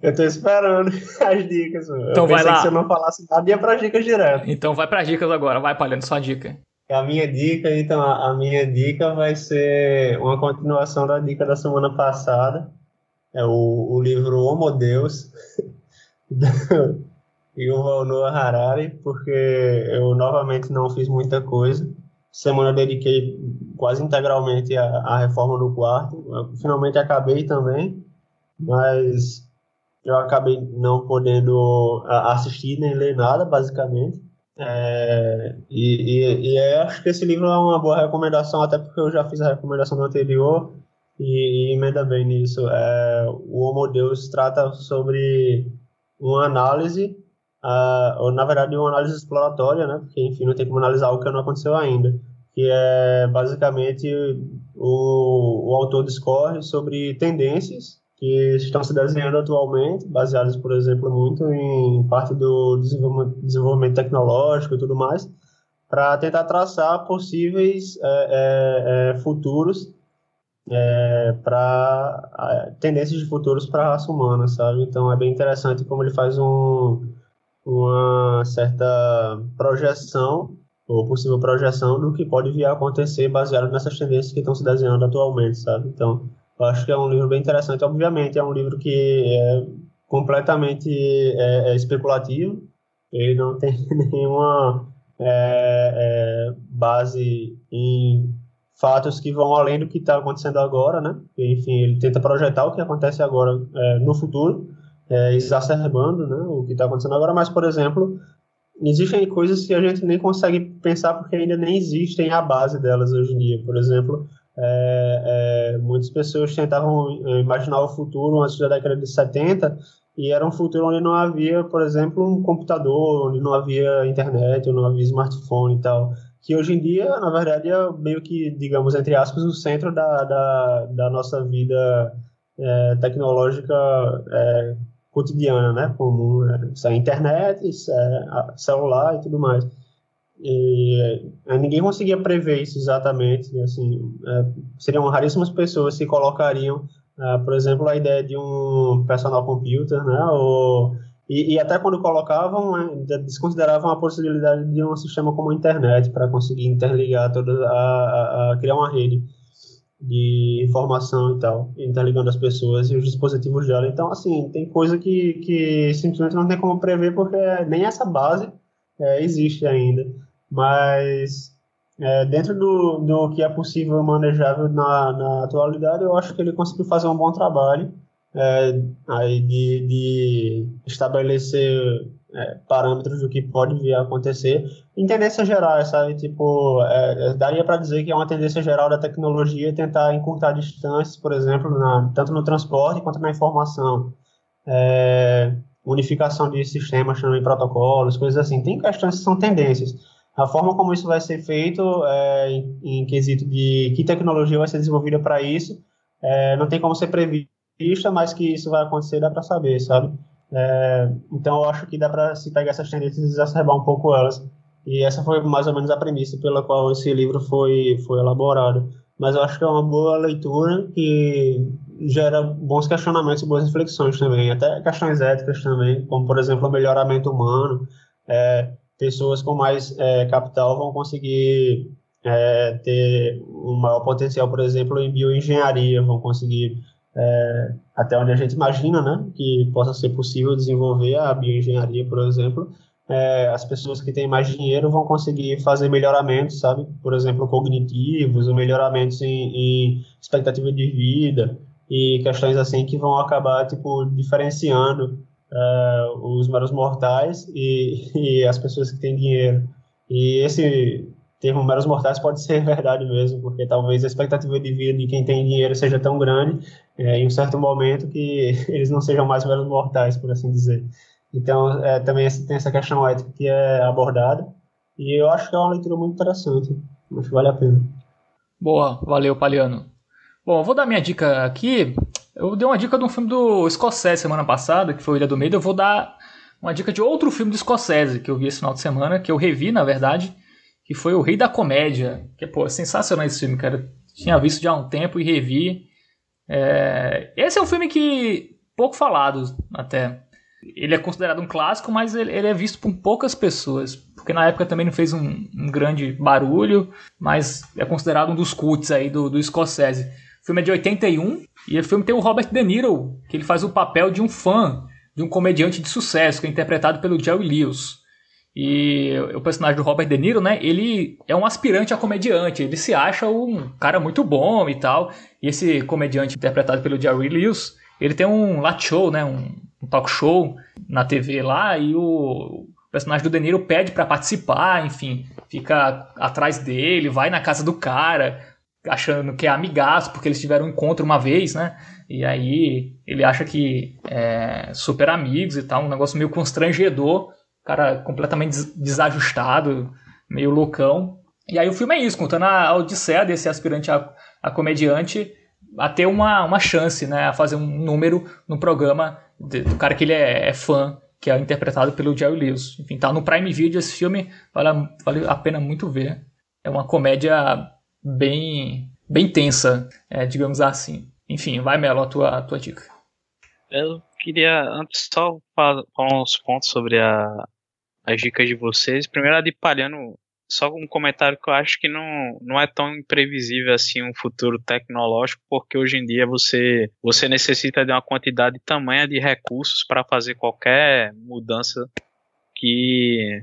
Eu tô esperando as dicas. Então eu vai lá. que se eu não falasse nada, ia para as dicas direto. Então vai para as dicas agora. Vai, Palhano, sua dica. A minha dica, então, a minha dica vai ser uma continuação da dica da semana passada. É o, o livro Homo Deus, e o Noah Harari, porque eu novamente não fiz muita coisa. Semana dediquei quase integralmente à, à reforma do quarto. Eu finalmente acabei também, mas eu acabei não podendo assistir nem ler nada, basicamente. É, e, e, e acho que esse livro é uma boa recomendação, até porque eu já fiz a recomendação no anterior. e, e emenda bem nisso. É, o Homo Deus trata sobre uma análise, uh, ou na verdade uma análise exploratória, né? Porque, enfim, não tem como analisar o que não aconteceu ainda. Que é basicamente o, o autor discorre sobre tendências que estão se desenhando atualmente, baseadas, por exemplo, muito em parte do desenvolvimento, tecnológico e tudo mais, para tentar traçar possíveis é, é, é futuros é, para tendências de futuros para a raça humana, sabe? Então é bem interessante como ele faz um, uma certa projeção ou possível projeção do que pode vir a acontecer baseado nessas tendências que estão se desenhando atualmente, sabe? Então, eu acho que é um livro bem interessante. Obviamente, é um livro que é completamente é, é especulativo, ele não tem nenhuma é, é, base em fatos que vão além do que está acontecendo agora, né? Enfim, ele tenta projetar o que acontece agora é, no futuro, é, exacerbando né, o que está acontecendo agora, mas, por exemplo, existem coisas que a gente nem consegue pensar porque ainda nem existem a base delas hoje em dia. Por exemplo, é, é, muitas pessoas tentavam imaginar o futuro antes da década de 70 e era um futuro onde não havia, por exemplo, um computador, onde não havia internet, onde não havia smartphone e tal que hoje em dia, na verdade, é meio que, digamos, entre aspas, o centro da, da, da nossa vida é, tecnológica é, cotidiana, né? Comum, né? É internet, isso é celular e tudo mais. E é, ninguém conseguia prever isso exatamente, assim, é, seriam raríssimas pessoas que colocariam, é, por exemplo, a ideia de um personal computer, né? Ou e, e, até quando colocavam, né, desconsideravam a possibilidade de um sistema como a internet para conseguir interligar toda a, a, a, criar uma rede de informação e tal, interligando as pessoas e os dispositivos dela. Então, assim, tem coisa que, que simplesmente não tem como prever porque nem essa base é, existe ainda. Mas é, dentro do, do que é possível manejável na, na atualidade, eu acho que ele conseguiu fazer um bom trabalho é, aí de, de estabelecer é, parâmetros do que pode vir a acontecer em tendências gerais, sabe? Tipo, é, é daria para dizer que é uma tendência geral da tecnologia tentar encurtar distâncias, por exemplo, na, tanto no transporte quanto na informação. É, unificação de sistemas também, protocolos, coisas assim. Tem questões que são tendências. A forma como isso vai ser feito, é, em, em quesito de que tecnologia vai ser desenvolvida para isso, é, não tem como ser previsto vista, mas que isso vai acontecer dá para saber, sabe? É, então eu acho que dá para se pegar essas tendências e exacerbar um pouco elas. E essa foi mais ou menos a premissa pela qual esse livro foi, foi elaborado. Mas eu acho que é uma boa leitura que gera bons questionamentos e boas reflexões também, até questões éticas também, como por exemplo o melhoramento humano. É, pessoas com mais é, capital vão conseguir é, ter um maior potencial, por exemplo, em bioengenharia, vão conseguir é, até onde a gente imagina, né, que possa ser possível desenvolver a bioengenharia, por exemplo, é, as pessoas que têm mais dinheiro vão conseguir fazer melhoramentos, sabe, por exemplo, cognitivos, melhoramentos em, em expectativa de vida e questões assim que vão acabar tipo diferenciando é, os meros mortais e, e as pessoas que têm dinheiro. E esse termo meros mortais pode ser verdade mesmo, porque talvez a expectativa de vida de quem tem dinheiro seja tão grande é, em um certo momento que eles não sejam mais meros mortais, por assim dizer. Então, é, também tem essa questão ética que é abordada, e eu acho que é uma leitura muito interessante, acho que vale a pena. Boa, valeu, Paliano. Bom, eu vou dar minha dica aqui. Eu dei uma dica de um filme do Scorsese semana passada, que foi Ilha do Medo. Eu vou dar uma dica de outro filme do Scorsese que eu vi esse final de semana, que eu revi, na verdade, que foi O Rei da Comédia. Que, pô, é sensacional esse filme, cara. Tinha visto já há um tempo e revi. É... Esse é um filme que, pouco falado até. Ele é considerado um clássico, mas ele, ele é visto por poucas pessoas. Porque na época também não fez um, um grande barulho, mas é considerado um dos cults aí do, do Scorsese. O filme é de 81 e o filme tem o Robert De Niro, que ele faz o papel de um fã de um comediante de sucesso, que é interpretado pelo Jerry Lewis. E o personagem do Robert De Niro, né? Ele é um aspirante a comediante. Ele se acha um cara muito bom e tal. E esse comediante interpretado pelo Jerry Lewis, ele tem um late show, né? Um, um talk show na TV lá. E o personagem do De Niro pede para participar, enfim, fica atrás dele, vai na casa do cara, achando que é amigaço, porque eles tiveram um encontro uma vez, né? E aí ele acha que é super amigos e tal, um negócio meio constrangedor, cara completamente desajustado, meio loucão. E aí o filme é isso, contando a odisseia desse aspirante a, a comediante a ter uma, uma chance, né? A fazer um número no programa de, do cara que ele é, é, fã, que é interpretado pelo Jerry Lewis. Enfim, tá no Prime Video esse filme, vale, vale a pena muito ver. É uma comédia bem, bem tensa, é, digamos assim. Enfim, vai, Melo, a tua, a tua dica. Eu queria antes só falar uns pontos sobre a, as dicas de vocês. Primeiro, a de Palhano, só um comentário que eu acho que não, não é tão imprevisível assim um futuro tecnológico, porque hoje em dia você, você necessita de uma quantidade tamanha de recursos para fazer qualquer mudança que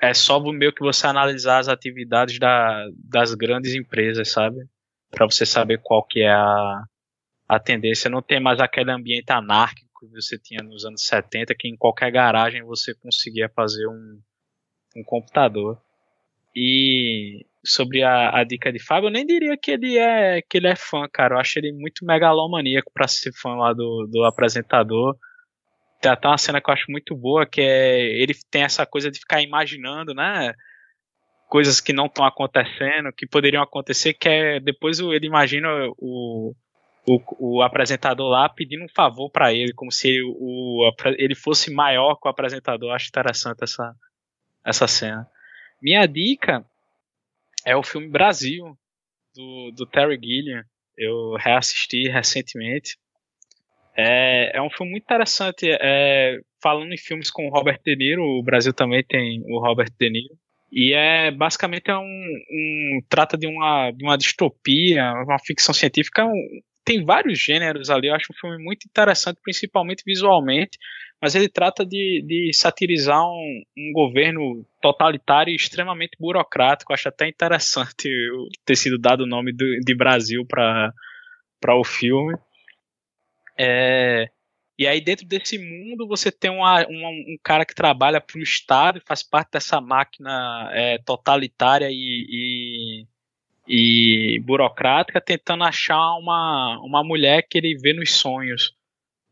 é só meio que você analisar as atividades da, das grandes empresas, sabe? Para você saber qual que é a, a tendência. Não tem mais aquele ambiente anárquico que você tinha nos anos 70, que em qualquer garagem você conseguia fazer um, um computador. E sobre a, a, dica de Fábio, eu nem diria que ele é que ele é fã, cara. Eu acho ele muito megalomaníaco para ser fã lá do, do apresentador. Tem até uma cena que eu acho muito boa, que é ele tem essa coisa de ficar imaginando, né? Coisas que não estão acontecendo, que poderiam acontecer, que é depois ele imagina o, o, o apresentador lá pedindo um favor para ele, como se ele, o, ele fosse maior que o apresentador. Acho interessante essa, essa cena. Minha dica é o filme Brasil, do, do Terry Gilliam. Eu reassisti recentemente. É, é um filme muito interessante. É, falando em filmes com o Robert De Niro, o Brasil também tem o Robert De Niro. E é basicamente é um, um trata de uma, de uma distopia, uma ficção científica. Um, tem vários gêneros ali. Eu acho um filme muito interessante, principalmente visualmente. Mas ele trata de, de satirizar um, um governo totalitário e extremamente burocrático. Acho até interessante ter sido dado o nome do, de Brasil para o filme. É, e aí, dentro desse mundo, você tem uma, uma, um cara que trabalha para o Estado e faz parte dessa máquina é, totalitária e, e, e, burocrática, tentando achar uma, uma mulher que ele vê nos sonhos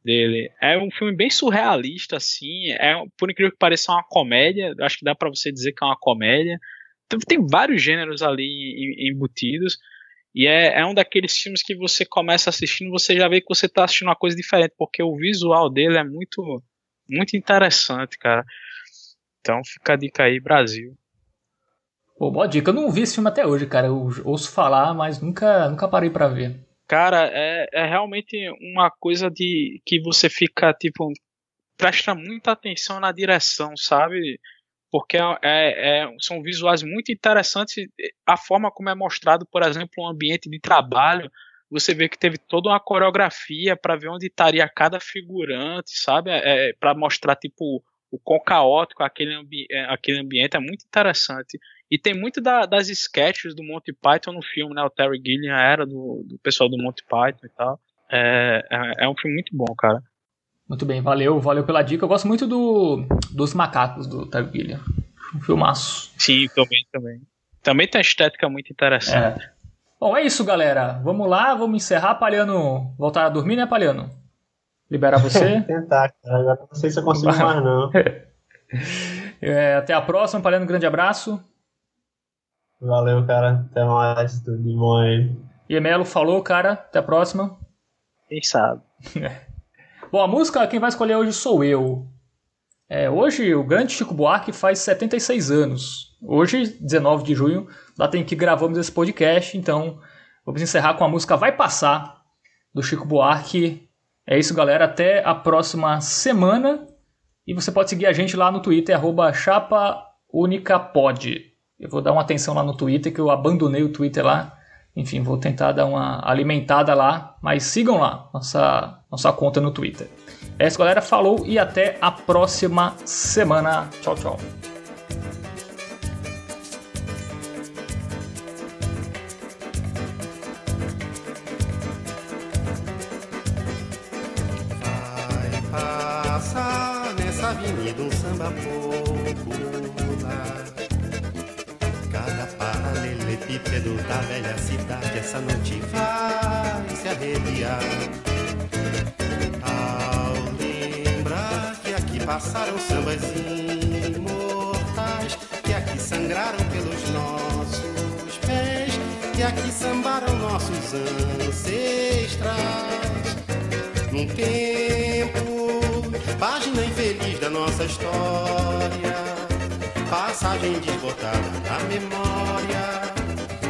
dele. É um filme bem surrealista, assim. É, por incrível que pareça, é uma comédia. Acho que dá para você dizer que é uma comédia. Então, tem vários gêneros ali embutidos. E é, é um daqueles filmes que você começa assistindo, você já vê que você está assistindo uma coisa diferente, porque o visual dele é muito, muito interessante, cara. Então fica a dica aí, Brasil. Pô, boa dica. Eu não vi esse filme até hoje, cara. Eu ouço falar, mas nunca, nunca parei para ver. Cara, é, é realmente uma coisa de que você fica, tipo, presta muita atenção na direção, sabe? Porque é, é, é, são visuais muito interessantes. A forma como é mostrado, por exemplo, um ambiente de trabalho, você vê que teve toda uma coreografia para ver onde estaria cada figurante, sabe? É, para mostrar tipo o quão caótico aquele, ambi é, aquele ambiente é muito interessante. E tem muito da, das sketches do Monty Python no filme, né? O Terry Gilliam era do, do pessoal do Monty Python e tal. É, é, é um filme muito bom, cara. Muito bem, valeu, valeu pela dica. Eu gosto muito do, dos macacos do Gilliam. Um filmaço. Sim, também, também. Também tem uma estética muito interessante. É. Bom, é isso, galera. Vamos lá, vamos encerrar. Palhano, voltar a dormir, né, Palhano? Liberar você. Tentar, cara. Agora não sei se eu consigo mais, não. é, até a próxima, Palhano. Um grande abraço. Valeu, cara. Até mais. Tudo de bom aí. E Melo falou, cara. Até a próxima. Quem sabe. Bom, a música quem vai escolher hoje sou eu. É, hoje o grande Chico Buarque faz 76 anos. Hoje, 19 de junho, data em que gravamos esse podcast, então vamos encerrar com a música Vai Passar, do Chico Buarque. É isso, galera. Até a próxima semana. E você pode seguir a gente lá no Twitter, arroba chapaunicapod. Eu vou dar uma atenção lá no Twitter, que eu abandonei o Twitter lá. Enfim, vou tentar dar uma alimentada lá, mas sigam lá nossa, nossa conta no Twitter. É isso, galera. Falou e até a próxima semana. Tchau, tchau. Vai passar nessa avenida um samba. Bípedo da velha cidade essa noite vai se arrepiar. Ao lembrar que aqui passaram sambas imortais, que aqui sangraram pelos nossos pés, que aqui sambaram nossos ancestrais. Num tempo, página infeliz da nossa história passagem desbotada na memória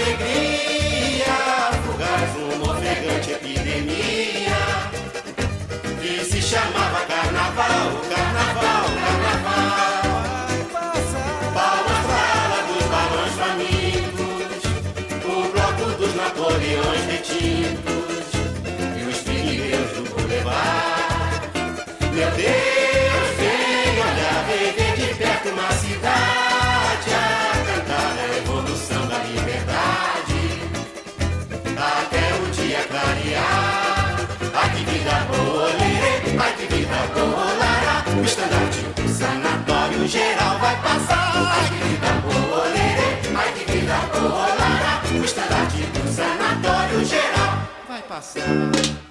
Alegria, fugaz, uma ofegante epidemia, que se chamava Carnaval, Carnaval, geral vai passar. Ai que vida boa, lerê, ai que vida boa, lará. O estandarte do sanatório geral vai passar.